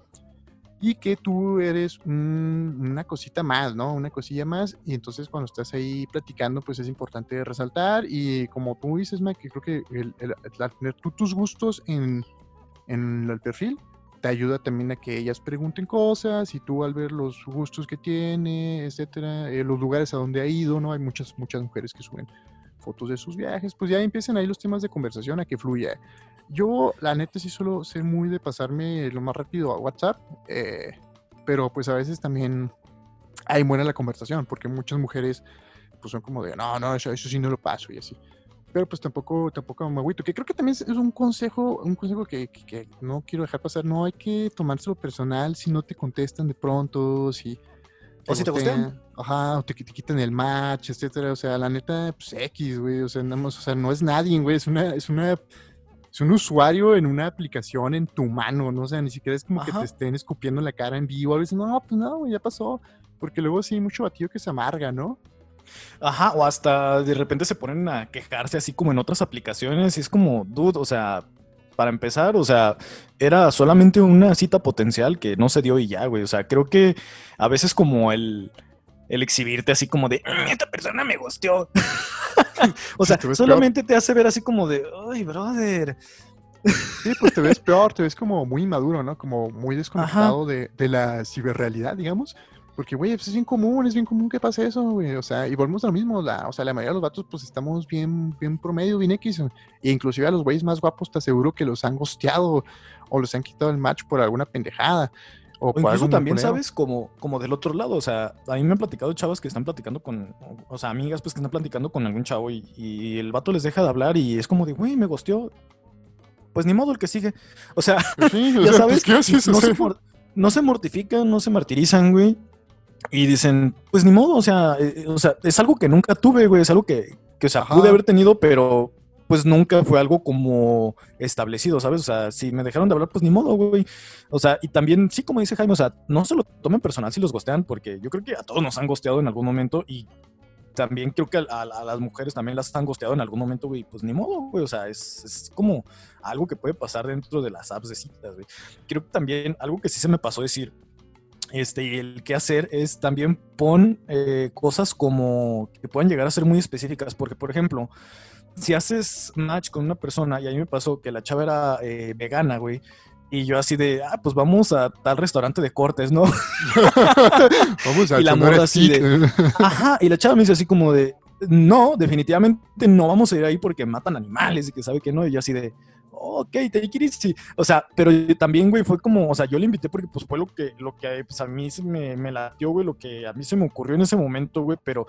A: y que tú eres un- una cosita más, ¿no? Una cosilla más. Y entonces cuando estás ahí platicando, pues es importante resaltar. Y como tú dices, Mike, que creo que el, el- al tener tú tus gustos en, en el perfil, te ayuda también a que ellas pregunten cosas y tú al ver los gustos que tiene, etcétera, eh, los lugares a donde ha ido, ¿no? Hay muchas, muchas mujeres que suben fotos de sus viajes, pues ya empiezan ahí los temas de conversación a que fluya. Yo, la neta, sí suelo ser muy de pasarme lo más rápido a WhatsApp, eh, pero pues a veces también ahí muere la conversación, porque muchas mujeres pues son como de, no, no, eso, eso sí no lo paso y así. Pero pues tampoco, tampoco me agüito, que creo que también es un consejo, un consejo que, que- que no quiero dejar pasar, no hay que tomárselo personal si no te contestan de pronto, si...
C: O si te gustean.
A: Ajá, o te, te quitan el match, etcétera, o sea, la neta, pues X, güey, o sea, nada más, o sea, no es nadie, güey, es una, es una, es un usuario en una aplicación en tu mano, ¿no? O sea, ni siquiera es como que te estén escupiendo en la cara en vivo, a veces, no, pues no, güey, ya pasó, porque luego sí hay mucho batido que se amarga, ¿no?
C: Ajá, o hasta de repente se ponen a quejarse así como en otras aplicaciones. Y es como, dude, o sea, para empezar, o sea, era solamente una cita potencial que no se dio y ya, güey, o sea, creo que a veces como el, el exhibirte así como de, "Mm, esta persona me gustó. <laughs> o sea,
A: te
C: solamente te hace ver así como de, ay, brother.
A: Sí, pues te ves peor, te ves como muy inmaduro, ¿no? Como muy desconectado de, de la ciberrealidad, digamos. Porque, güey, pues es bien común, es bien común que pase eso, güey. O sea, y volvemos a lo mismo, la, o sea, la mayoría de los vatos, pues estamos bien, bien promedio, bien X. E inclusive a los güeyes más guapos, te aseguro que los han gosteado o los han quitado el match por alguna pendejada. O,
C: O
A: por
C: incluso también. ¿sabes? Como, como del otro lado, o sea, a mí me han platicado chavas que están platicando con, o sea, amigas pues que están platicando con algún chavo y, y el vato les deja de hablar y es como de, güey, me gosteó. Pues ni modo el que sigue. O sea,
A: Pues sí, <laughs>
C: ya sabes,
A: pues,
C: no, se no se mortifican, no se martirizan, güey. Y dicen, pues ni modo, o sea, eh, o sea, es algo que nunca tuve, güey, es algo que, que o sea,
A: Ajá.
C: pude haber tenido, pero pues nunca fue algo como establecido, ¿sabes? O sea, si me dejaron de hablar, pues ni modo, güey. O sea, y también, sí, como dice Jaime, o sea, no se lo tomen personal si los gostean, porque yo creo que a todos nos han gosteado en algún momento y también creo que a, a- a las mujeres también las han gosteado en algún momento, güey, pues ni modo, güey, o sea, es, es como algo que puede pasar dentro de las apps de citas, güey. Creo que también algo que sí se me pasó decir, este, y el que hacer es también pon eh, cosas como que puedan llegar a ser muy específicas, porque por ejemplo, si haces match con una persona, y a mí me pasó que la chava era eh, vegana, güey, y yo así de, ah, pues vamos a tal restaurante de cortes, ¿no? <laughs>
A: Vamos a
C: Y la morra así
A: stick. <laughs>
C: Ajá, y la chava me dice así como de, no, definitivamente no vamos a ir ahí porque matan animales y que sabe que no, y yo así de, ok, take it easy. O sea, pero también, güey, fue como, o sea, yo le invité porque pues fue lo que, lo que pues, a mí se me, me latió, güey, lo que a mí se me ocurrió en ese momento, güey, pero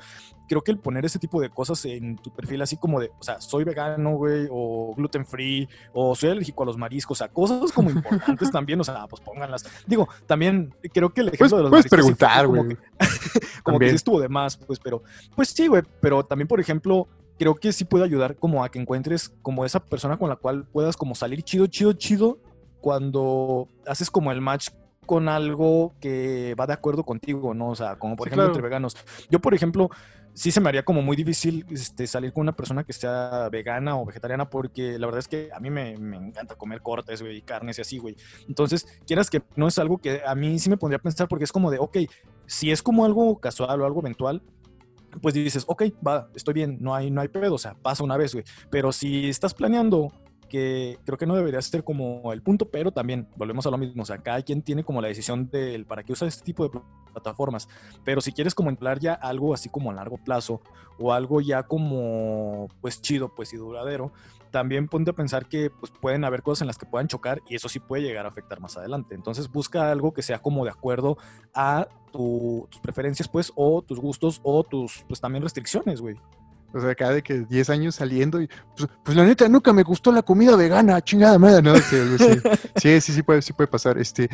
C: creo que el poner ese tipo de cosas en tu perfil así como de, o sea, soy vegano, güey, o gluten free, o soy alérgico a los mariscos, o sea, cosas como importantes <laughs> también, o sea, pues pónganlas. Digo, también creo que el ejemplo de los
A: puedes
C: mariscos
A: preguntar,
C: como
A: güey.
C: que- <laughs> como que sí estuvo de más, pues, pero, pues sí, güey, pero también, por ejemplo, creo que sí puede ayudar como a que encuentres como esa persona con la cual puedas como salir chido, chido, chido, cuando haces como el match con algo que va de acuerdo contigo, ¿no? O sea, como por
A: Sí,
C: ejemplo
A: claro.
C: entre veganos. Yo, por ejemplo, sí se me haría como muy difícil este, salir con una persona que sea vegana o vegetariana porque la verdad es que a mí me, me encanta comer cortes, güey, carnes y así, güey. Entonces, quieras que no es algo que a mí sí me pondría a pensar porque es como de, ok, si es como algo casual o algo eventual, pues dices, ok, va, estoy bien, no hay, no hay pedo, o sea, pasa una vez, güey. Pero si estás planeando, que creo que no debería ser como el punto, pero también volvemos a lo mismo, o sea, cada quien tiene como la decisión del para qué usa este tipo de plataformas. Pero si quieres como ya algo así como a largo plazo o algo ya como pues chido, pues y duradero, también ponte a pensar que pues, pueden haber cosas en las que puedan chocar y eso sí puede llegar a afectar más adelante. Entonces busca algo que sea como de acuerdo a tu- tus preferencias, pues, o tus gustos, o tus, pues, también restricciones, güey.
A: O sea, cada de que 10 años saliendo y pues, pues, la neta nunca me gustó la comida vegana, chingada madre, ¿no? Sí, sí, sí, sí, puede, sí puede pasar. Este,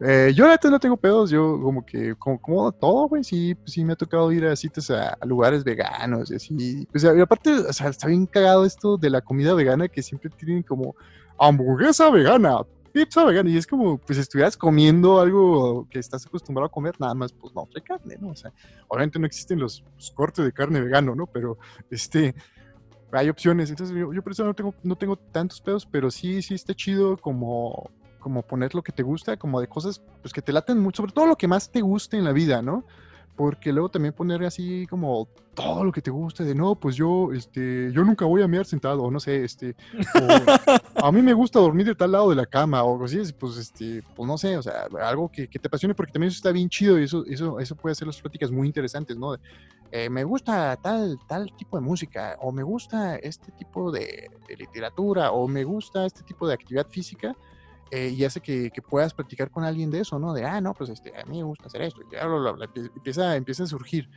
A: eh, yo la neta no tengo pedos, yo como que, como, como todo, güey, sí, pues, sí me ha tocado ir a sitios a, lugares veganos y así. Y aparte, o sea, está bien cagado esto de la comida vegana que siempre tienen como hamburguesa vegana, pizza vegana. Y es como, pues, estuvieras comiendo algo que estás acostumbrado a comer, nada más, pues, no trae carne, ¿no? O sea, obviamente no existen los, cortes de carne vegano, ¿no? Pero, este, hay opciones. Entonces, yo, yo por eso no tengo, no tengo tantos pedos, pero sí, sí está chido como, como poner lo que te gusta, como de cosas, pues, que te laten mucho, sobre todo lo que más te guste en la vida, ¿no? Porque luego también poner así como todo lo que te gusta de no, pues yo, este, yo nunca voy a mirar sentado, o no sé, este, a mí me gusta dormir de tal lado de la cama, o así, pues, este, pues no sé, o sea, algo que, te apasione, porque también eso está bien chido y eso, eso, eso puede hacer las pláticas muy interesantes, ¿no? Eh, me gusta tal, tal tipo de música, o me gusta este tipo de literatura, o me gusta este tipo de actividad física, eh, y hace que, puedas practicar con alguien de eso, ¿no? De, ah, no, pues este, a mí me gusta hacer esto, y empieza, empieza a surgir.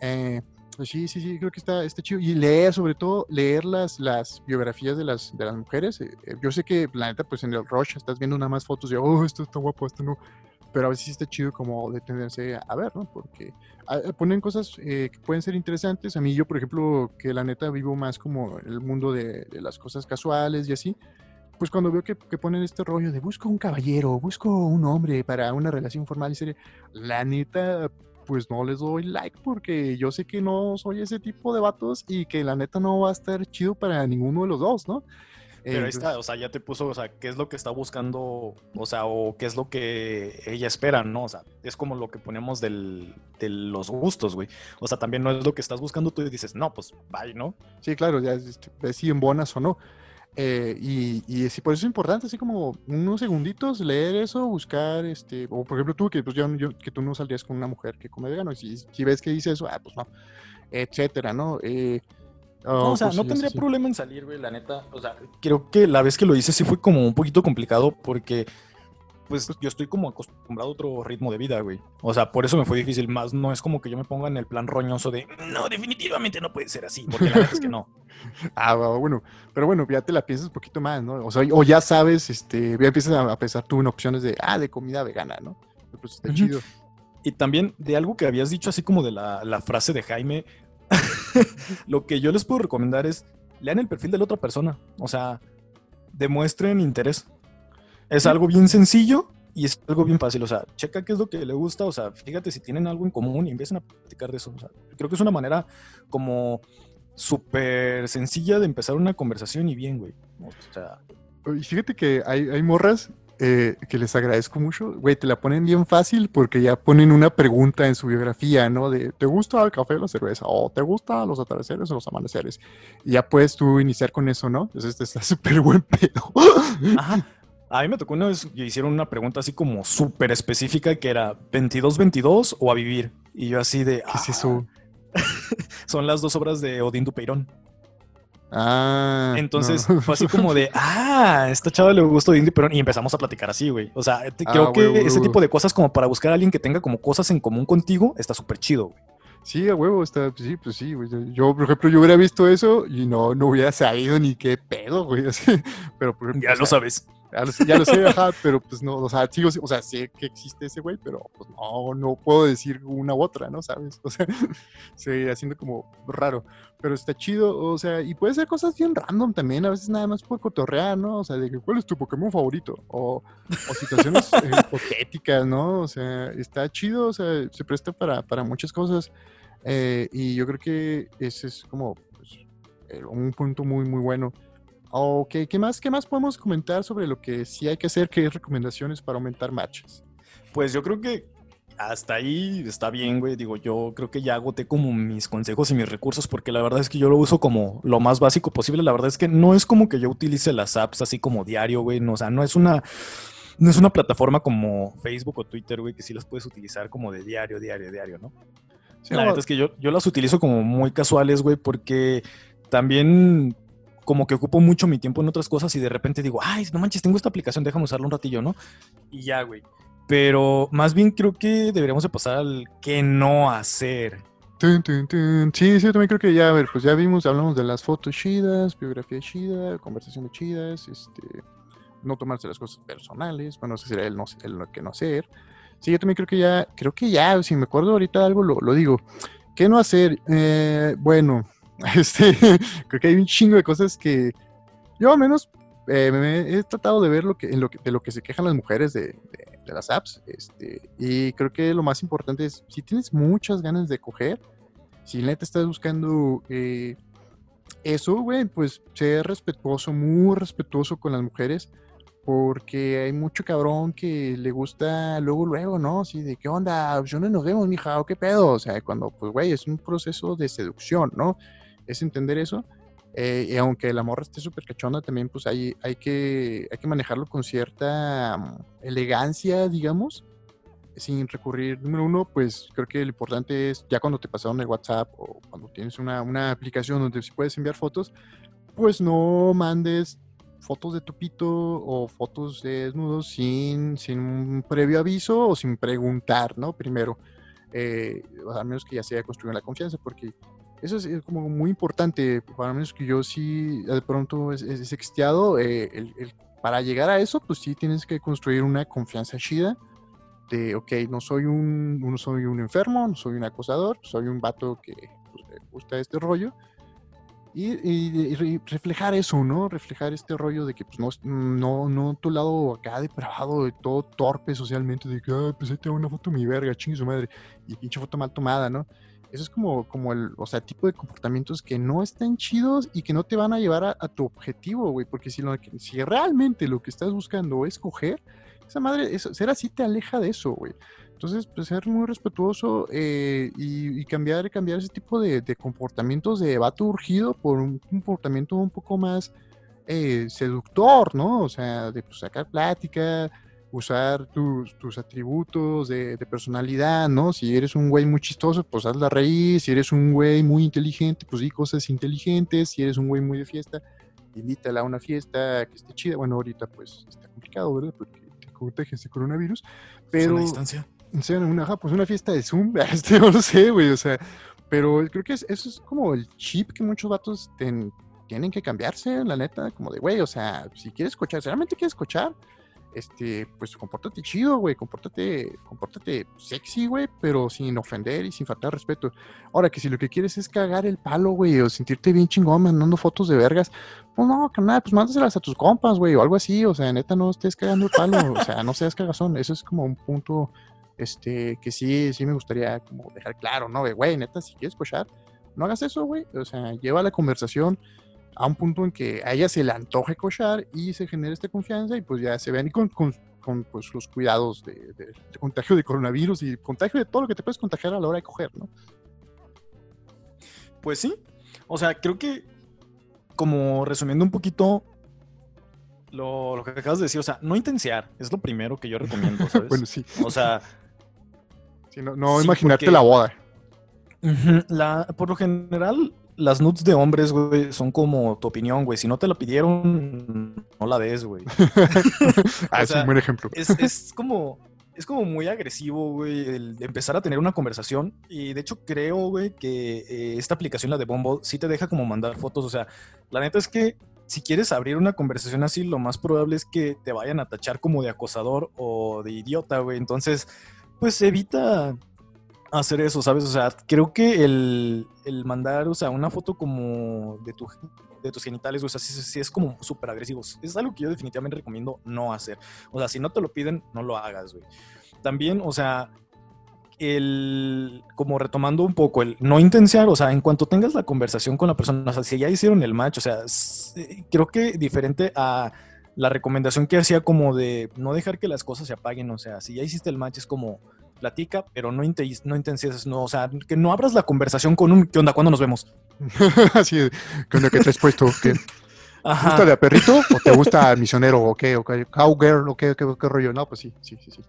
A: Eh, pues sí, sí, sí, creo que está, está chido. Y leer, sobre todo, leer las, las biografías de las, de las mujeres. Eh, yo sé que, la neta, pues en el Rush estás viendo nada más fotos de, oh, esto está guapo, esto no. Pero a veces sí está chido como detenerse a ver, ¿no? Porque ah, ponen cosas que pueden ser interesantes. A mí, yo, por ejemplo, que la neta vivo más como el mundo de, de las cosas casuales y así pues cuando veo que, ponen este rollo de busco un caballero, busco un hombre para una relación formal y seria, la neta, pues no les doy like porque yo sé que no soy ese tipo de vatos y que la neta no va a estar chido para ninguno de los dos, ¿no?
C: Pero ahí está, o sea, ya te puso, o sea, qué es lo que está buscando, o sea, o qué es lo que ella espera, ¿no? O sea, es como lo que ponemos del, de los gustos, güey. O sea, también no es lo que estás buscando, tú dices, no, pues bye, ¿no?
A: Sí, claro, ya ves si en bonas o no. Eh, y, y por eso es importante, así como unos segunditos, leer eso, buscar, este, o por ejemplo tú, que, pues, yo, que tú no saldrías con una mujer que come vegano, y si, si ves que dice eso, ah, pues no, etcétera, ¿no?
C: Eh, no, o sea, pues no tendría problema en salir, güey, la neta. O sea, creo que la vez que lo hice sí fue como un poquito complicado porque pues yo estoy como acostumbrado a otro ritmo de vida, güey. O sea, por eso me fue difícil. Más no es como que yo me ponga en el plan roñoso de, no, definitivamente no puede ser así, porque la verdad es que no. <laughs>
A: ah, bueno, pero bueno, ya te la piensas un poquito más, ¿no? O sea, o ya sabes, este, ya empiezas a pensar tú en opciones de, ah, de comida vegana, ¿no? Pues está chido.
C: Y también de algo que habías dicho, así como de la, la frase de Jaime, <laughs> lo que yo les puedo recomendar es, lean el perfil de la otra persona. O sea, demuestren interés. Es algo bien sencillo y es algo bien fácil. O sea, checa qué es lo que le gusta. O sea, fíjate si tienen algo en común y empiecen a platicar de eso. O sea, creo que es una manera como súper sencilla de empezar una conversación y bien, güey. O sea.
A: Y fíjate que hay, hay morras eh, que les agradezco mucho. Güey, te la ponen bien fácil porque ya ponen una pregunta en su biografía, ¿no? De, ¿te gusta el café o la cerveza? ¿O te gustan los atardeceres o los amaneceres? Y ya puedes tú iniciar con eso, ¿no? Entonces, este está <laughs> súper buen pedo.
C: Ajá. A mí me tocó una vez que hicieron una pregunta así como súper específica que era 22-22 o a vivir. Y yo así de...
A: ¿Qué es eso?
C: Ah". <laughs> Son las dos obras de Odín Dupeirón.
A: Ah.
C: Entonces <laughs> fue así como de, ah, a esta chava le gustó Odín Dupeirón y empezamos a platicar así, güey. O sea, creo ah, que ese tipo de cosas como para buscar a alguien que tenga como cosas en común contigo está súper chido, güey.
A: Sí, a huevo, está, sí, pues sí, güey. Yo, por ejemplo, yo hubiera visto eso y no, no hubiera sabido ni qué pedo, güey. <laughs> Pero, por ejemplo,
C: ya lo sabes.
A: Ya lo, sé, ajá, pero pues no, o sea, sigo, o sea, sé que existe ese güey, pero pues no, no puedo decir una u otra, ¿no? ¿Sabes? <laughs> O sea, se haciendo como raro, pero está chido, o sea, y puede ser cosas bien random también, a veces nada más por cotorrear, ¿no? O sea, de que, ¿cuál es tu Pokémon favorito? O, o situaciones <laughs> eh, hipotéticas, ¿no? O sea, está chido, o sea, se presta para, para muchas cosas, eh, y yo creo que ese es como pues, un punto muy, muy bueno. Ok, ¿qué más, ¿qué más podemos comentar sobre lo que sí hay que hacer? ¿Qué recomendaciones para aumentar matches?
C: Pues yo creo que hasta ahí está bien, güey. Digo, yo creo que ya agoté como mis consejos y mis recursos porque la verdad es que yo lo uso como lo más básico posible. La verdad es que no es como que yo utilice las apps así como diario, güey. No, o sea, no es una... No es una plataforma como Facebook o Twitter, güey, que sí las puedes utilizar como de diario, diario, diario, ¿no? la verdad es que yo, yo las utilizo como muy casuales, güey, porque también como que ocupo mucho mi tiempo en otras cosas y de repente digo, ay, no manches, tengo esta aplicación, déjame usarla un ratillo, ¿no? Y ya, güey. Pero más bien creo que deberíamos de pasar al qué no hacer.
A: Sí, sí, yo también creo que ya, a ver, pues ya vimos, hablamos de las fotos chidas, biografía chida, conversaciones chidas, este, no tomarse las cosas personales, bueno, ese sería el, no, el que no hacer. Sí, yo también creo que ya, creo que ya, si me acuerdo ahorita algo, lo, lo digo. ¿Qué no hacer? Eh, bueno, <laughs> este, creo que hay un chingo de cosas que yo al menos eh, me he tratado de ver lo que, en lo que, de lo que se quejan las mujeres de, de- de las apps. Este, y creo que lo más importante es, si tienes muchas ganas de coger, si neta estás buscando eh, eso, güey, pues ser respetuoso, muy respetuoso con las mujeres, porque hay mucho cabrón que le gusta luego, luego, ¿no? Así de, ¿qué onda? Pues yo no nos vemos, mija, ¿o qué pedo? O sea, cuando, pues, güey, es un proceso de seducción, ¿no? Es entender eso. eh, y aunque la morra esté súper cachonda, también, pues, hay, hay, que, hay que manejarlo con cierta mm, elegancia, digamos, sin recurrir, número uno, pues creo que lo importante es ya cuando te pasaron el WhatsApp o cuando tienes una, una aplicación donde puedes enviar fotos, pues no mandes fotos de tu pito o fotos de desnudos sin, sin un previo aviso o sin preguntar, ¿no? Primero, eh, a menos que ya se haya construido la confianza, porque eso es, eh, como muy importante, para menos que yo sí de pronto es, es eh, el- el- para llegar a eso, pues sí tienes que construir una confianza chida de, ok, no soy un, no soy un enfermo, no soy un acosador, soy un vato que pues, le gusta este rollo. Y, y- y re- reflejar eso, ¿no? Reflejar este rollo de que pues no, es- no, no tu lado acá depravado, de todo torpe socialmente, de que, ah, pues ahí tengo una foto mi verga, chingue su madre, y pinche foto mal tomada, ¿no? Eso es como, como el, o sea, tipo de comportamientos que no están chidos y que no te van a llevar a, tu objetivo, güey, porque si, lo, si realmente lo que estás buscando es coger, esa madre, eso, ser así te aleja de eso, güey. Entonces, pues ser muy respetuoso eh, y, y cambiar, cambiar ese tipo de, de comportamientos de vato urgido por un comportamiento un poco más eh, seductor, ¿no? O sea, de pues, sacar plática, usar tus, tus atributos de, de personalidad, ¿no? Si eres un güey muy chistoso, pues hazla reír. Si eres un güey muy inteligente, pues di cosas inteligentes. Si eres un güey muy de fiesta, invítala a una fiesta que esté chida. Bueno, ahorita pues está complicado, ¿verdad? Porque te contagias de coronavirus. Pero
C: Sana distancia.
A: o sea, una, ajá, pues una fiesta de Zoom, <laughs> este, no lo sé, güey, o sea, pero creo que es- eso es como el chip que muchos vatos ten- tienen que cambiarse, la neta, como de, güey, o sea, si quieres escuchar, si realmente quieres escuchar, este, pues compórtate chido, güey, compórtate, compórtate sexy, güey, pero sin ofender y sin faltar respeto. Ahora, que si lo que quieres es cagar el palo, güey, o sentirte bien chingón mandando fotos de vergas, pues no, carnal, pues mándaselas a tus compas, güey, o algo así, o sea, neta, no estés cagando el palo, o sea, no seas cagazón, eso es como un punto este, que sí, sí me gustaría como dejar claro, ¿no? Güey, neta, si quieres cochar, no hagas eso, güey. O sea, lleva la conversación a un punto en que a ella se le antoje cochar y se genere esta confianza y pues ya se ven y con, con, con, pues, los cuidados de, de- de contagio de coronavirus y contagio de todo lo que te puedes contagiar a la hora de coger, ¿no?
C: Pues sí. O sea, creo que, como resumiendo un poquito lo, lo que acabas de decir, o sea, no intensear, es lo primero que yo recomiendo, <laughs> ¿sabes?
A: Bueno, sí.
C: O sea,
A: Sí, no no
C: Sí,
A: imaginarte
C: porque-
A: la boda.
C: la, por lo general, las nudes de hombres, güey, son como tu opinión, güey. Si no te la pidieron, no la des, güey. <laughs>
A: ah,
C: o
A: es un buen ejemplo.
C: es, es como es como muy agresivo, güey, el empezar a tener una conversación. Y de hecho creo, güey, que eh, esta aplicación, la de Bumble, sí te deja como mandar fotos. O sea, la neta es que si quieres abrir una conversación así, lo más probable es que te vayan a tachar como de acosador o de idiota, güey. Entonces, pues evita hacer eso, ¿sabes? O sea, creo que el, el mandar, o sea, una foto como de tu de tus genitales, o sea, sí, es como súper agresivo. Es algo que yo definitivamente recomiendo no hacer. O sea, si no te lo piden, no lo hagas, güey. También, o sea, el, como retomando un poco, el no intensear, o sea, en cuanto tengas la conversación con la persona, o sea, si ya hicieron el match, o sea, eh, creo que diferente a la recomendación que hacía como de no dejar que las cosas se apaguen, o sea, si ya hiciste el match es como platica, pero no, inte- no intenses, no, o sea, que no abras la conversación con un, ¿qué onda? ¿Cuándo nos vemos? <laughs>
A: Así ¿qué onda que te has puesto? ¿Qué? ¿Te gusta de a perrito o te gusta misionero o qué? ¿O qué? ¿Cowgirl o qué, qué, qué rollo? No, pues sí, sí, sí, sí.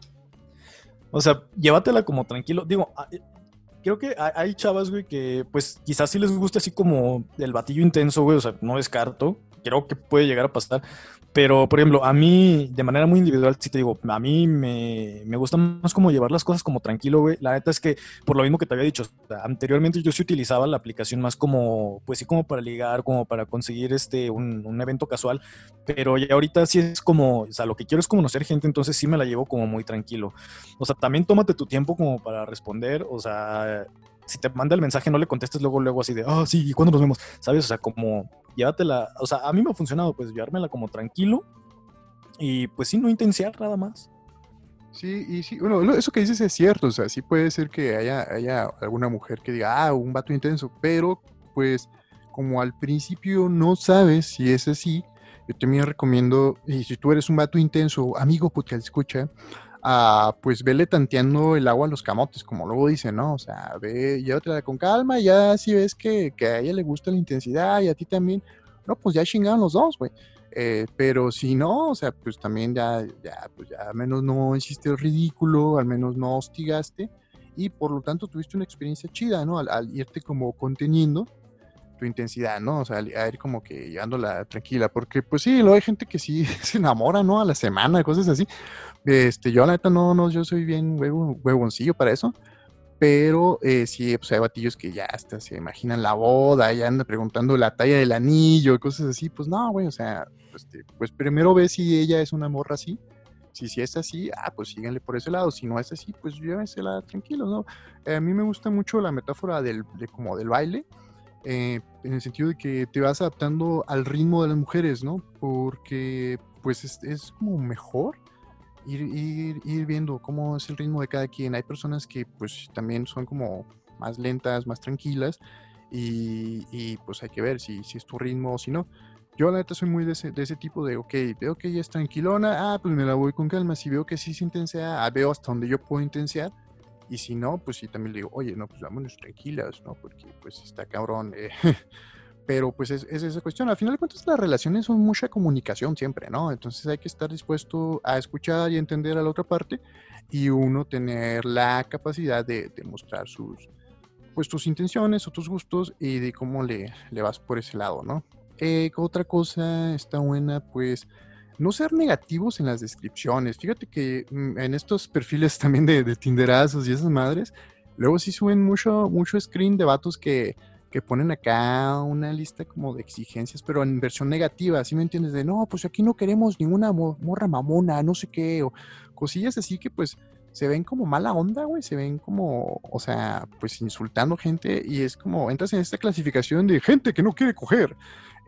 C: O sea, llévatela como tranquilo. Digo, a- eh, creo que hay chavas, güey, que pues quizás sí les guste así como el batillo intenso, güey. O sea, no descarto. Creo que puede llegar a pasar. Pero, por ejemplo, a mí, de manera muy individual, sí te digo, a mí me, me gusta más como llevar las cosas como tranquilo, güey. La neta es que, por lo mismo que te había dicho, anteriormente yo sí utilizaba la aplicación más como, pues sí, como para ligar, como para conseguir este, un, un evento casual. Pero ya ahorita sí es como, o sea, lo que quiero es conocer gente, entonces sí me la llevo como muy tranquilo. O sea, también tómate tu tiempo como para responder, o sea, si te manda el mensaje, no le contestes luego, luego así de, ah, sí, ¿y cuándo nos vemos? ¿Sabes? O sea, como llévatela, o sea, a mí me ha funcionado, pues llevármela como tranquilo y pues sí, no intensiar nada más.
A: Sí, y sí, bueno, eso que dices es cierto, o sea, sí puede ser que haya, haya alguna mujer que diga, ah, un vato intenso, pero pues como al principio no sabes si es así, yo también recomiendo, y si tú eres un vato intenso, amigo podcast escucha, pues vele tanteando el agua a los camotes, como luego dicen, ¿no? O sea, ve, llévatela con calma, ya si ves que, que, a ella le gusta la intensidad y a ti también, no, pues ya chingaron los dos, güey. Eh, pero si no, o sea, pues también ya, ya, pues ya al menos no hiciste el ridículo, al menos no hostigaste y por lo tanto tuviste una experiencia chida, ¿no? Al, al irte como conteniendo tu intensidad, ¿no? O sea, a ir como que llevándola tranquila, porque pues sí, luego hay gente que sí <laughs> se enamora, ¿no? A la semana, cosas así. Este, yo la neta no, no, yo soy bien huevoncillo para eso, pero eh, sí, pues hay batillos que ya hasta se imaginan la boda, ya andan preguntando la talla del anillo, cosas así, pues no, güey, o sea, pues, pues primero ve si ella es una morra así, si, si es así, ah, pues síganle por ese lado. Si no es así, pues llévensela tranquilo, ¿no? A mí me gusta mucho la metáfora del, de, como del baile. Eh, en el sentido de que te vas adaptando al ritmo de las mujeres, ¿no? Porque pues es, es como mejor ir, ir, ir, viendo cómo es el ritmo de cada quien. Hay personas que pues también son como más lentas, más tranquilas y, y pues hay que ver si, si es tu ritmo o si no. Yo la neta soy muy de ese, de ese tipo de, ok, veo que ella es tranquilona, ah, pues me la voy con calma. Si veo que sí se intensea, ah, veo hasta donde yo puedo intensiar y si no, pues sí, también le digo, oye, no, pues vámonos tranquilas, ¿no? Porque pues está cabrón. Eh. <laughs> Pero pues es, es, esa cuestión. Al final de cuentas, las relaciones son mucha comunicación siempre, ¿no? Entonces hay que estar dispuesto a escuchar y entender a la otra parte y uno tener la capacidad de, de mostrar sus, pues tus intenciones o tus gustos y de cómo le, le vas por ese lado, ¿no? Eh, otra cosa está buena, pues no ser negativos en las descripciones. Fíjate que mm, en estos perfiles <laughs> también de, de Tinderazos y esas madres, luego sí suben mucho, mucho screen de vatos que, que ponen acá una lista como de exigencias, pero en versión negativa, ¿sí me entiendes? De no, pues aquí no queremos ninguna morra mamona, no sé qué, o cosillas así que pues se ven como mala onda, güey, se ven como, o sea, pues insultando gente y es como, entras en esta clasificación de gente que no quiere coger.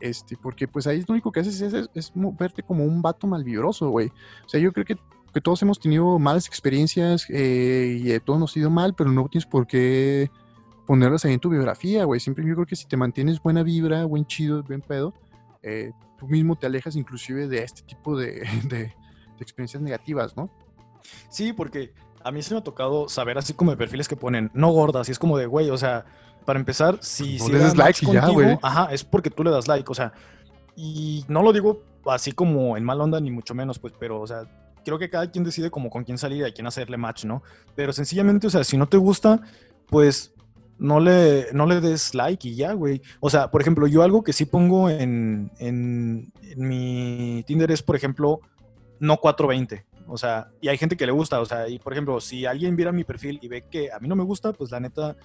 A: Este, porque pues ahí lo único que haces es, es, verte como un vato malvibroso, güey. O sea, yo creo que, que todos hemos tenido malas experiencias eh, y todos nos ha ido mal, pero no tienes por qué ponerlas ahí en tu biografía, güey. Siempre yo creo que si te mantienes buena vibra, buen chido, buen pedo, eh, tú mismo te alejas inclusive de este tipo de, <laughs> de, de experiencias negativas, ¿no?
C: Sí, porque a mí se me ha tocado saber así como de perfiles que ponen no gordas y es como de, güey, o sea, para empezar, si,
A: No
C: si
A: le
C: da
A: des like y ya, güey.
C: ajá, es porque tú le das like, o sea, y no lo digo así como en mal onda ni mucho menos, pues, pero, o sea, creo que cada quien decide como con quién salir y a quién hacerle match, ¿no? Pero sencillamente, o sea, si no te gusta, pues no le, no le des like y ya, güey. O sea, por ejemplo, yo algo que sí pongo en, en, en mi Tinder es, por ejemplo, no 420. O sea, y hay gente que le gusta, o sea, y por ejemplo, si alguien viera mi perfil y ve que a mí no me gusta, pues la neta,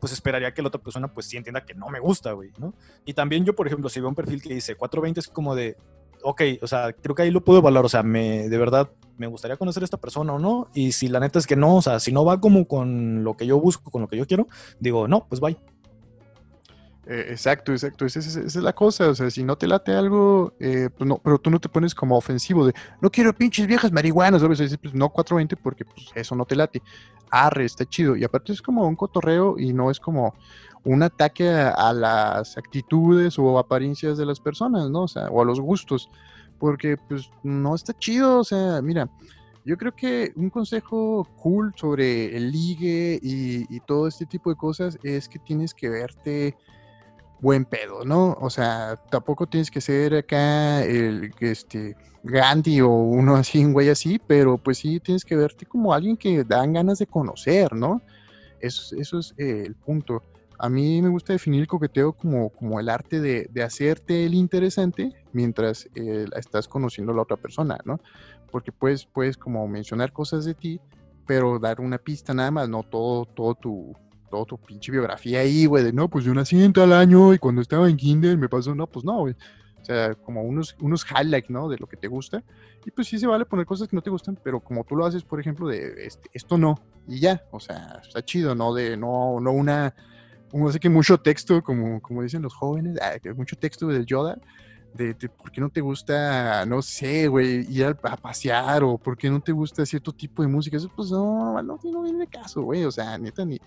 C: pues esperaría que la otra persona pues sí entienda que no me gusta, güey, ¿no? Y también yo, por ejemplo, si veo un perfil que dice 420 es como de, ok, o sea, creo que ahí lo puedo evaluar, o sea, me, de verdad me gustaría conocer a esta persona o no, y si la neta es que no, o sea, si no va como con lo que yo busco, con lo que yo quiero, digo, no, pues bye.
A: Eh, exacto, exacto. Esa, es la cosa. O sea, si no te late algo, eh, pues pero tú no te pones como ofensivo de no quiero pinches viejas marihuanas. ¿sabes? Dices, pues no 420 porque pues, eso no te late. Arre, está chido. Y aparte es como un cotorreo y no es como un ataque a, las actitudes o apariencias de las personas, ¿no? O sea, o a los gustos. Porque pues no está chido. O sea, mira. Yo creo que un consejo cool sobre el ligue y todo este tipo de cosas es que tienes que verte buen pedo, ¿no? O sea, tampoco tienes que ser acá el este Gandhi o uno <laughs> así, un güey así, pero pues sí tienes que verte como alguien que dan ganas de conocer, ¿no? Eso, eso es eh, el punto. a mí me gusta definir el coqueteo como, como el arte de, de hacerte el interesante mientras eh, estás conociendo a la otra persona, ¿no? Porque puedes, puedes como mencionar cosas de ti, pero dar una pista nada más, no todo, todo tu, todo tu pinche biografía ahí, güey, de no, pues yo nací en tal año y cuando estaba en kinder me pasó, no, pues no, güey. O sea, como unos, unos highlights, ¿no? De lo que te gusta. Y pues sí se vale poner cosas que no te gustan, pero como tú lo haces, por ejemplo, de este, esto no, y ya. O sea, está chido, ¿no? De no, no una, no sé que mucho texto, como, como dicen los jóvenes, ah, mucho texto del Yoda, de, por qué no te gusta, no sé, güey, ir a, pasear o por qué no te gusta cierto tipo de música. Eso, pues no, no, no viene de caso, güey. O sea, neta, ni,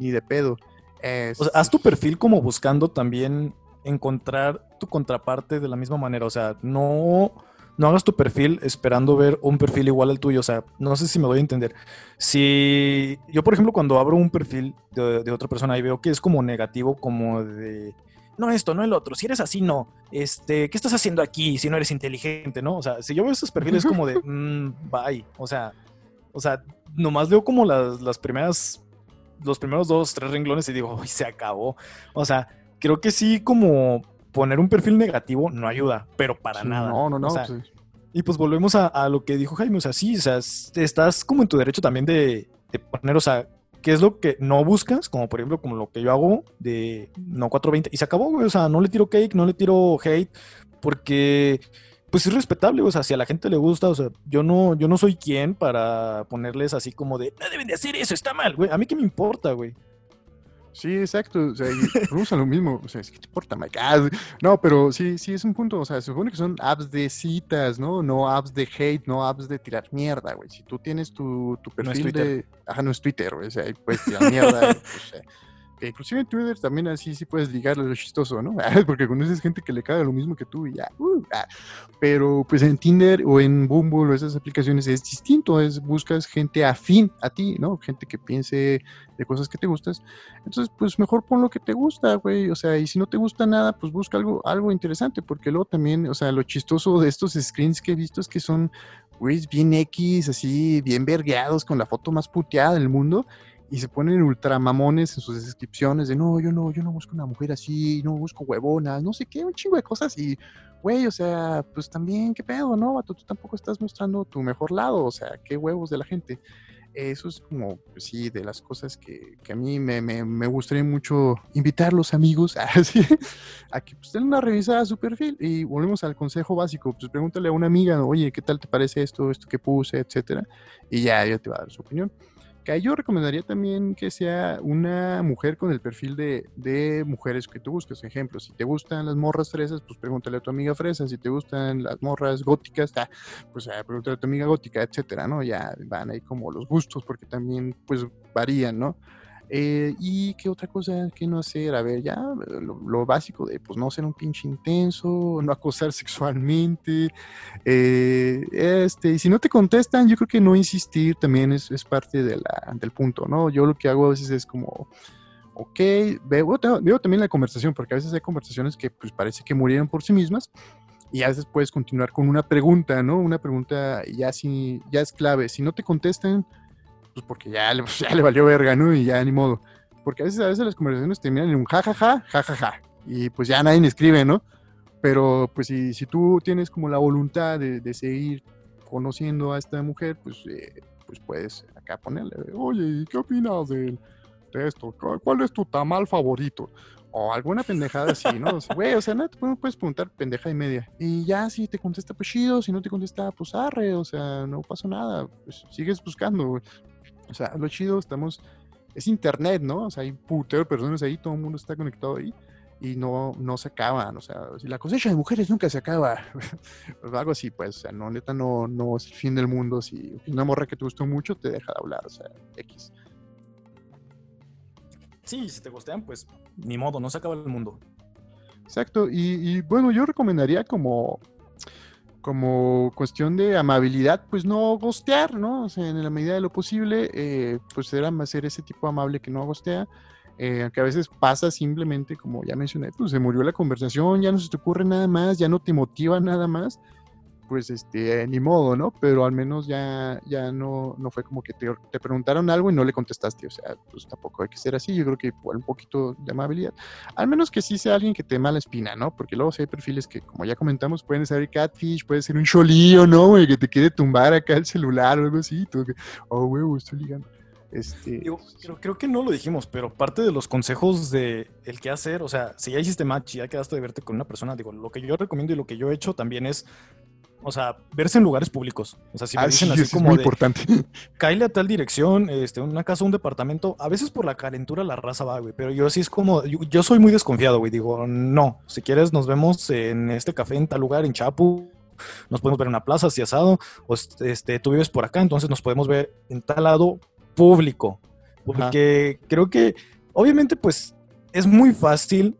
A: ni de pedo.
C: o sea, haz tu perfil como buscando también encontrar tu contraparte de la misma manera. O sea, no, no hagas tu perfil esperando ver un perfil igual al tuyo. O sea, no sé si me doy a entender. Si yo, por ejemplo, cuando abro un perfil de, otra persona y veo que es como negativo, como de no esto, no el otro, si eres así, no, este, ¿qué estás haciendo aquí si no eres inteligente, no? O sea, si yo veo esos perfiles como de, mm, bye, o sea, o sea, nomás veo como las, las primeras, los primeros dos, tres renglones y digo, <laughs> uy, se acabó, o sea, creo que sí, como poner un perfil negativo no ayuda, pero para nada.
A: No, no, no.
C: Pues y pues volvemos a, lo que dijo Jaime, o sea, sí, o sea, estás como en tu derecho también de, poner, o sea, qué es lo que no buscas, como por ejemplo, como lo que yo hago de no 420, y se acabó, güey, o sea, no le tiro cake, no le tiro hate, porque pues es respetable, o sea, si a la gente le gusta, o sea, yo no, yo no soy quien para ponerles así como de, no deben de hacer eso, está mal, güey, a mí qué me importa, güey.
A: Sí, exacto. O sea, <laughs> usa lo mismo. O sea, es que te importa, Mike. Ah, no, pero sí, sí es un punto. O sea, se supone que son apps de citas, ¿no? No apps de hate, no apps de tirar mierda, güey. Si tú tienes tu, tu perfil de. Ajá, no es Twitter, güey. O sea, ahí puedes tirar mierda. pues, inclusive en Twitter también así sí puedes ligar lo chistoso, ¿no? <laughs> Porque conoces gente que le caga lo mismo que tú y ya. Uh, ah. Pero pues en Tinder o en Bumble o esas aplicaciones es distinto, es buscas gente afín a ti, ¿no? Gente que piense de cosas que te gustas. Entonces, pues mejor pon lo que te gusta, güey. O sea, y si no te gusta nada, pues busca algo, algo interesante, porque luego también, o sea, lo chistoso de estos screens que he visto es que son, güey, bien X, así, bien vergueados, con la foto más puteada del mundo y se ponen ultramamones en sus descripciones de no, yo no, yo no busco una mujer así, no busco huevonas, no sé qué, un chingo de cosas y, güey, o sea, pues también, qué pedo, ¿no? Tú, tampoco estás mostrando tu mejor lado, o sea, qué huevos de la gente. Eso es como, pues sí, de las cosas que, que a mí me, me, me, gustaría mucho invitar <laughs> a los amigos así, a que pues, den una revisada a su perfil y volvemos al consejo básico, pues pregúntale a una amiga, oye, ¿qué tal te parece esto, esto que puse, etcétera? Y ya, ella te va a dar su opinión. Yo recomendaría también que sea una mujer con el perfil de, mujeres que tú busques. Ejemplo, si te gustan las morras fresas, pues pregúntale a tu amiga fresa. Si te gustan las morras góticas, pues ah, pregúntale a tu amiga gótica, etcétera, ¿no? Ya van ahí como los gustos, porque también pues varían, ¿no? Eh, y qué otra cosa que no hacer, a ver, ya lo, básico de pues no ser un pinche intenso, no acosar <laughs> sexualmente. Eh, este, si no te contestan, yo creo que no insistir también es, es parte de la, del punto, ¿no? Yo lo que hago a veces es como, ok, veo, veo también la conversación, porque a veces hay conversaciones que pues parece que murieron por sí mismas. Y a veces puedes continuar con una pregunta, ¿no? Una pregunta ya, si, ya es clave. Si no te contestan, pues porque ya le, <laughs> ya le valió verga, ¿no? Y ya ni modo. Porque a veces, a veces las conversaciones terminan en un jajaja, jajaja. Y pues ya nadie escribe, ¿no? Pero pues si, si tú tienes como la voluntad de, de seguir conociendo a esta mujer, pues, eh, pues puedes acá ponerle, oye, ¿qué opinas de, de, esto? ¿Cuál es tu tamal favorito? O alguna pendejada así, ¿no? <laughs> Güey, o sea, no te puedes preguntar pendeja y media. Y ya si te contesta, pues chido, si no te contesta, pues arre, o sea, no pasó nada, pues sigues buscando, güey. O sea, lo chido, estamos, es internet, ¿no? O sea, hay putero personas ahí, todo el mundo está conectado ahí y no, no se acaban, o sea, si la cosecha de mujeres nunca se acaba, <laughs> pues algo así, pues, o sea, no, neta, no, no es el fin del mundo, si una morra que te gustó mucho te deja de hablar, o sea, X.
C: Sí, si te gustean, pues, ni modo, no se acaba el mundo.
A: Exacto, y, y bueno, yo recomendaría como como cuestión de amabilidad, pues no gostear, ¿no? O sea, en la medida de lo posible, eh, pues era ser ese tipo amable que no gostea, eh, aunque a veces pasa simplemente, como ya mencioné, pues se murió la conversación, ya no se te ocurre nada más, ya no te motiva nada más, pues este, ni modo, ¿no? Pero al menos ya, ya no, no fue como que te, te, preguntaron algo y no le contestaste, o sea, pues tampoco hay que ser así, yo creo que igual un poquito de amabilidad, al menos que sí sea alguien que te mala espina, ¿no? Porque luego si hay perfiles que, como ya comentamos, pueden ser catfish, puede ser un cholillo, ¿no? Güey, que te quiere tumbar acá el celular o algo así, tú, oh, güey, estoy ligando. Este...
C: creo, creo, que no lo dijimos, pero parte de los consejos de el qué hacer, o sea, si ya hiciste match y ya quedaste de verte con una persona, digo, lo que yo recomiendo y lo que yo he hecho también es o sea, verse en lugares públicos. O sea, si me ah, dicen así como.
A: Es muy importante. <laughs>
C: Cáile a tal dirección, este, una casa, un departamento. A veces por la calentura la raza va, güey. Pero yo sí es como. Yo, soy muy desconfiado, güey. Digo, no. Si quieres, nos vemos en este café en tal lugar, en Chapu. Nos podemos ver en una plaza, así asado. O este, tú vives por acá, entonces nos podemos ver en tal lado público. Porque creo que, obviamente, pues es muy fácil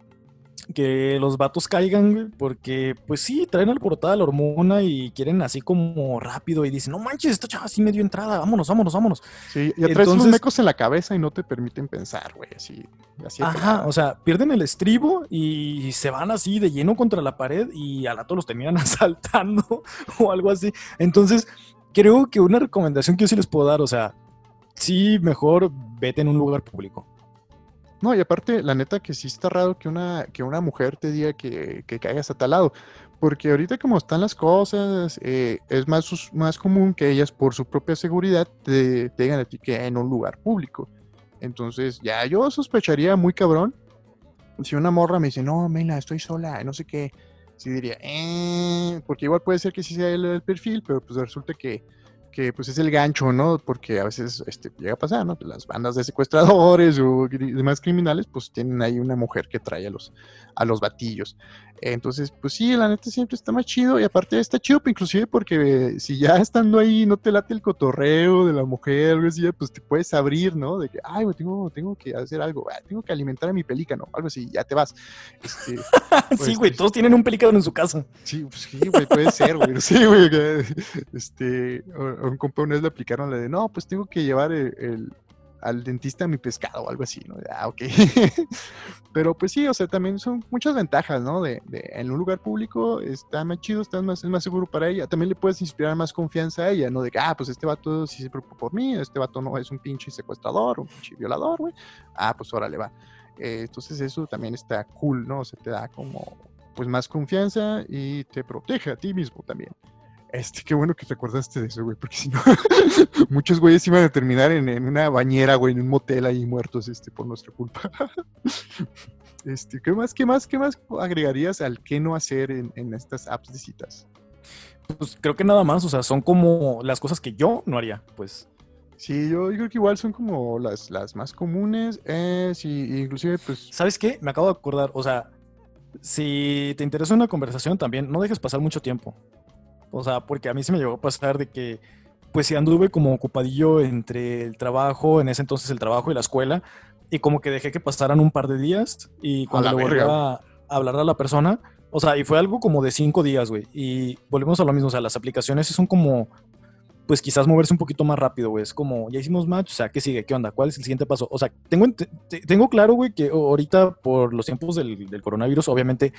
C: que los vatos caigan, porque pues sí, traen alborotada la hormona y quieren así como rápido y dicen, no manches, esta chava sí me dio entrada, vámonos, vámonos, vámonos.
A: Sí, y traes unos mecos en la cabeza y no te permiten pensar, güey, así. así
C: Ajá, o sea, pierden el estribo y se van así de lleno contra la pared y al rato los terminan <laughs> asaltando o algo así. Entonces, creo que una recomendación que yo sí les puedo dar, o sea, sí, mejor vete en un lugar público.
A: No, y aparte, la neta que sí está raro que una, que una mujer te diga que, que caigas a tal lado. Porque ahorita como están las cosas, eh, es más, más común que ellas por su propia seguridad te, digan a ti que en un lugar público. Entonces, ya yo sospecharía muy cabrón. Si una morra me dice, no, Mela, estoy sola, no sé qué. Sí diría, eh, porque igual puede ser que sí sea el perfil, pero pues resulta que que pues es el gancho, ¿no? Porque a veces este, llega a pasar, ¿no? Las bandas de secuestradores <laughs> o demás criminales, pues tienen ahí una mujer que trae a los, a los batillos. Entonces, pues sí, la neta siempre está más chido y aparte está chido, pues, inclusive porque si ya estando ahí no te late el cotorreo de la mujer, algo así, pues te puedes abrir, ¿no? De que, ay, tengo, tengo que hacer algo, ah, tengo que alimentar a mi pelícano, algo así, ya te vas.
C: Este, <laughs> sí, güey, pues, todos tienen un pelícano en su casa.
A: Sí, pues sí, güey, puede ser, güey, <laughs> sí, güey. Este, a un compa una vez le aplicaron la de, no, pues tengo que llevar el al dentista mi pescado o algo así, ¿no? Ah, ok. <laughs> Pero pues sí, o sea, también son muchas ventajas, ¿no? De, en un lugar público está más chido, está más, es más seguro para ella. También le puedes inspirar más confianza a ella, ¿no? De que, ah, pues este vato sí se preocupa por mí, este vato no es un pinche secuestrador, un pinche violador, güey. Ah, pues órale, va. Eh, entonces eso también está cool, ¿no? O sea, te da como, pues más confianza y te protege a ti mismo también. Este, qué bueno que te acordaste de eso, güey, porque si no, <laughs> muchos güeyes iban a terminar en, una bañera, güey, en un motel ahí muertos, este, por nuestra culpa. <laughs> este, ¿qué más, qué más, qué más agregarías al qué no hacer en, estas apps de citas?
C: Pues creo que nada más, o sea, son como las cosas que yo no haría, pues.
A: Sí, yo, creo que igual son como las, las más comunes, eh, sí, inclusive, pues...
C: ¿Sabes qué? Me acabo de acordar, o sea, si te interesa una conversación también, no dejes pasar mucho tiempo. O sea, porque a mí se me llegó a pasar de que, pues sí anduve como ocupadillo entre el trabajo, en ese entonces el trabajo y la escuela, y como que dejé que pasaran un par de días y cuando le volví a hablar a la persona, o sea, y fue algo como de cinco días, güey, y volvemos a lo mismo, o sea, las aplicaciones son como pues quizás moverse un poquito más rápido, güey. Es como, ya hicimos match, o sea, ¿qué sigue? ¿Qué onda? ¿Cuál es el siguiente paso? O sea, tengo, tengo claro, güey, que ahorita por los tiempos del, del, coronavirus, obviamente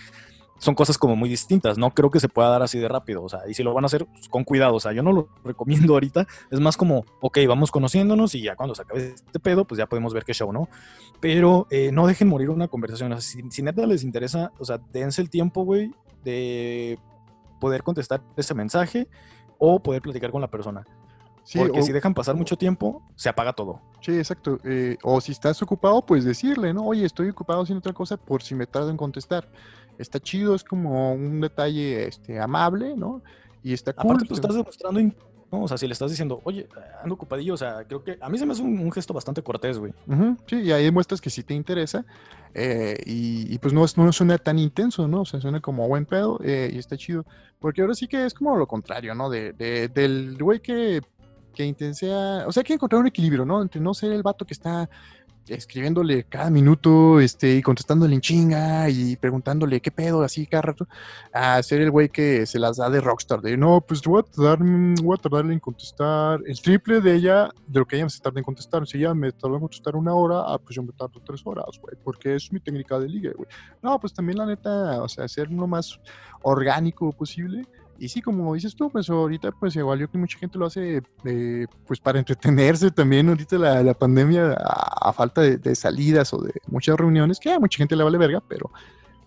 C: son cosas como muy distintas. No creo que se pueda dar así de rápido. O sea, y si lo van a hacer, pues, con cuidado. O sea, yo no lo <laughs> recomiendo ahorita. Es más como, ok, vamos conociéndonos y ya cuando se acabe este pedo, pues ya podemos ver qué show, ¿no? Pero eh, no dejen morir una conversación. O sea, si, neta les interesa, o sea, dense el tiempo, güey, de poder contestar ese mensaje o poder platicar con la persona. Porque si dejan pasar mucho tiempo, se apaga todo.
A: Sí, exacto. Eh, o si estás ocupado, pues decirle, ¿no? Oye, estoy ocupado haciendo otra cosa por si me tardo en contestar está chido, es como un detalle este, amable, ¿no? Y está
C: cool. Aparte, pues estás demostrando, ¿no? O sea, si le estás diciendo, oye, ando ocupadillo, o sea, creo que a mí se me hace un, gesto bastante cortés, güey.
A: sí, y ahí demuestras que sí te interesa. Eh, y, pues no, no suena tan intenso, ¿no? O sea, suena como buen pedo eh, y está chido. Porque ahora sí que es como lo contrario, ¿no? De, del güey que, que intensea. O sea, hay que encontrar un equilibrio, ¿no? Entre no ser el vato que está escribiéndole cada minuto, este, y contestándole en chinga y preguntándole qué pedo, así cada rato, a ser el güey que se las da de rockstar, de no, pues voy a, tardar, voy a tardarle en contestar el triple de ella, de lo que ella se tarda en contestar. Si ella me tardó en contestar una hora, ah, pues yo me tardo tres horas, güey, porque es mi técnica de liga, güey. No, pues también la neta, o sea, ser lo más orgánico posible y sí, como dices tú, pues ahorita pues igual yo que mucha gente lo hace eh, pues para entretenerse también ahorita la, la pandemia a, falta de, salidas o de muchas reuniones, que a mucha gente le vale verga, pero,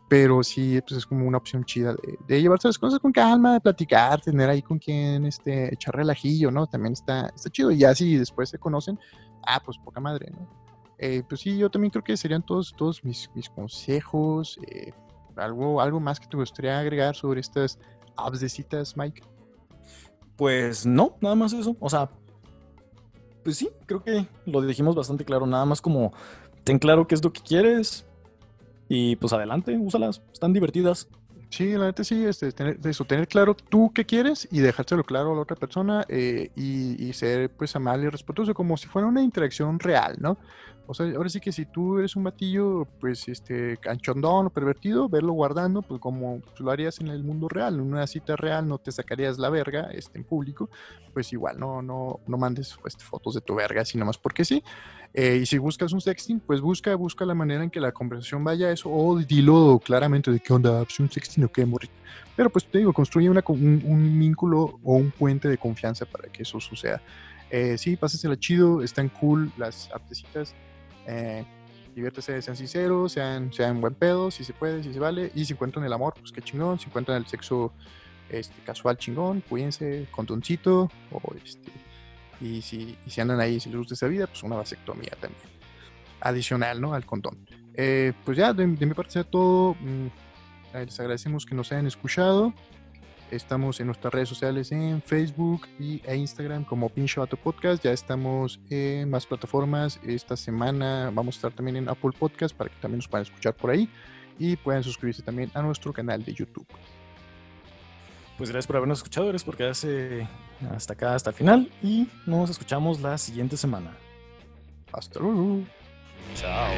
A: pero sí, pues es como una opción chida de, llevarse las cosas con calma, de platicar, tener ahí con quien este, echar relajillo, ¿no? También está, está chido. Y ya si después se conocen, ah, pues poca madre, ¿no? Eh, pues sí, yo también creo que serían todos, todos mis, mis consejos. Eh, algo, algo más que te gustaría agregar sobre estas apps de citas, Mike?
C: Pues no, nada más eso. O sea, pues sí, creo que lo dijimos bastante claro. Nada más como ten claro qué es lo que quieres y pues adelante, úsalas. Están divertidas.
A: Sí, la neta sí, este, tener, eso, tener claro tú qué quieres y dejárselo claro a la otra persona eh, y, y, ser pues amable y respetuoso, como si fuera una interacción real, ¿no? O sea, ahora sí que si tú eres un batillo, pues, este, canchondón o pervertido, verlo guardando, pues como lo harías en el mundo real, en una cita real no te sacarías la verga, este, en público, pues igual, no, no, no mandes pues, fotos de tu verga así nomás porque sí. Eh, y si buscas un sexting, pues busca, busca la manera en que la conversación vaya a eso, o dilo claramente de qué onda, pues un sexting o qué, morir. Pero pues te digo, construye una, un, un vínculo o un puente de confianza para que eso suceda. Eh, sí, pásensela chido, están cool las aptecitas eh, diviértese, sean sinceros, sean, sean buen pedo, si se puede, si se vale. Y si encuentran el amor, pues qué chingón. Si encuentran el sexo este, casual chingón, cuídense, condoncito. O este, y, si, y andan ahí, si les gusta esa vida, pues una vasectomía también. Adicional, ¿no? Al condón. Eh, pues ya, de, mi parte sea todo. Mm, les agradecemos que nos hayan escuchado. Estamos en nuestras redes sociales en Facebook y, e Instagram como Pincho Vato Podcast. Ya estamos en más plataformas. Esta semana vamos a estar también en Apple Podcast para que también nos puedan escuchar por ahí y puedan suscribirse también a nuestro canal de YouTube.
C: Pues gracias por habernos escuchado, gracias por quedarse hasta acá, hasta el final y nos escuchamos la siguiente semana.
A: Hasta luego.
C: Chao.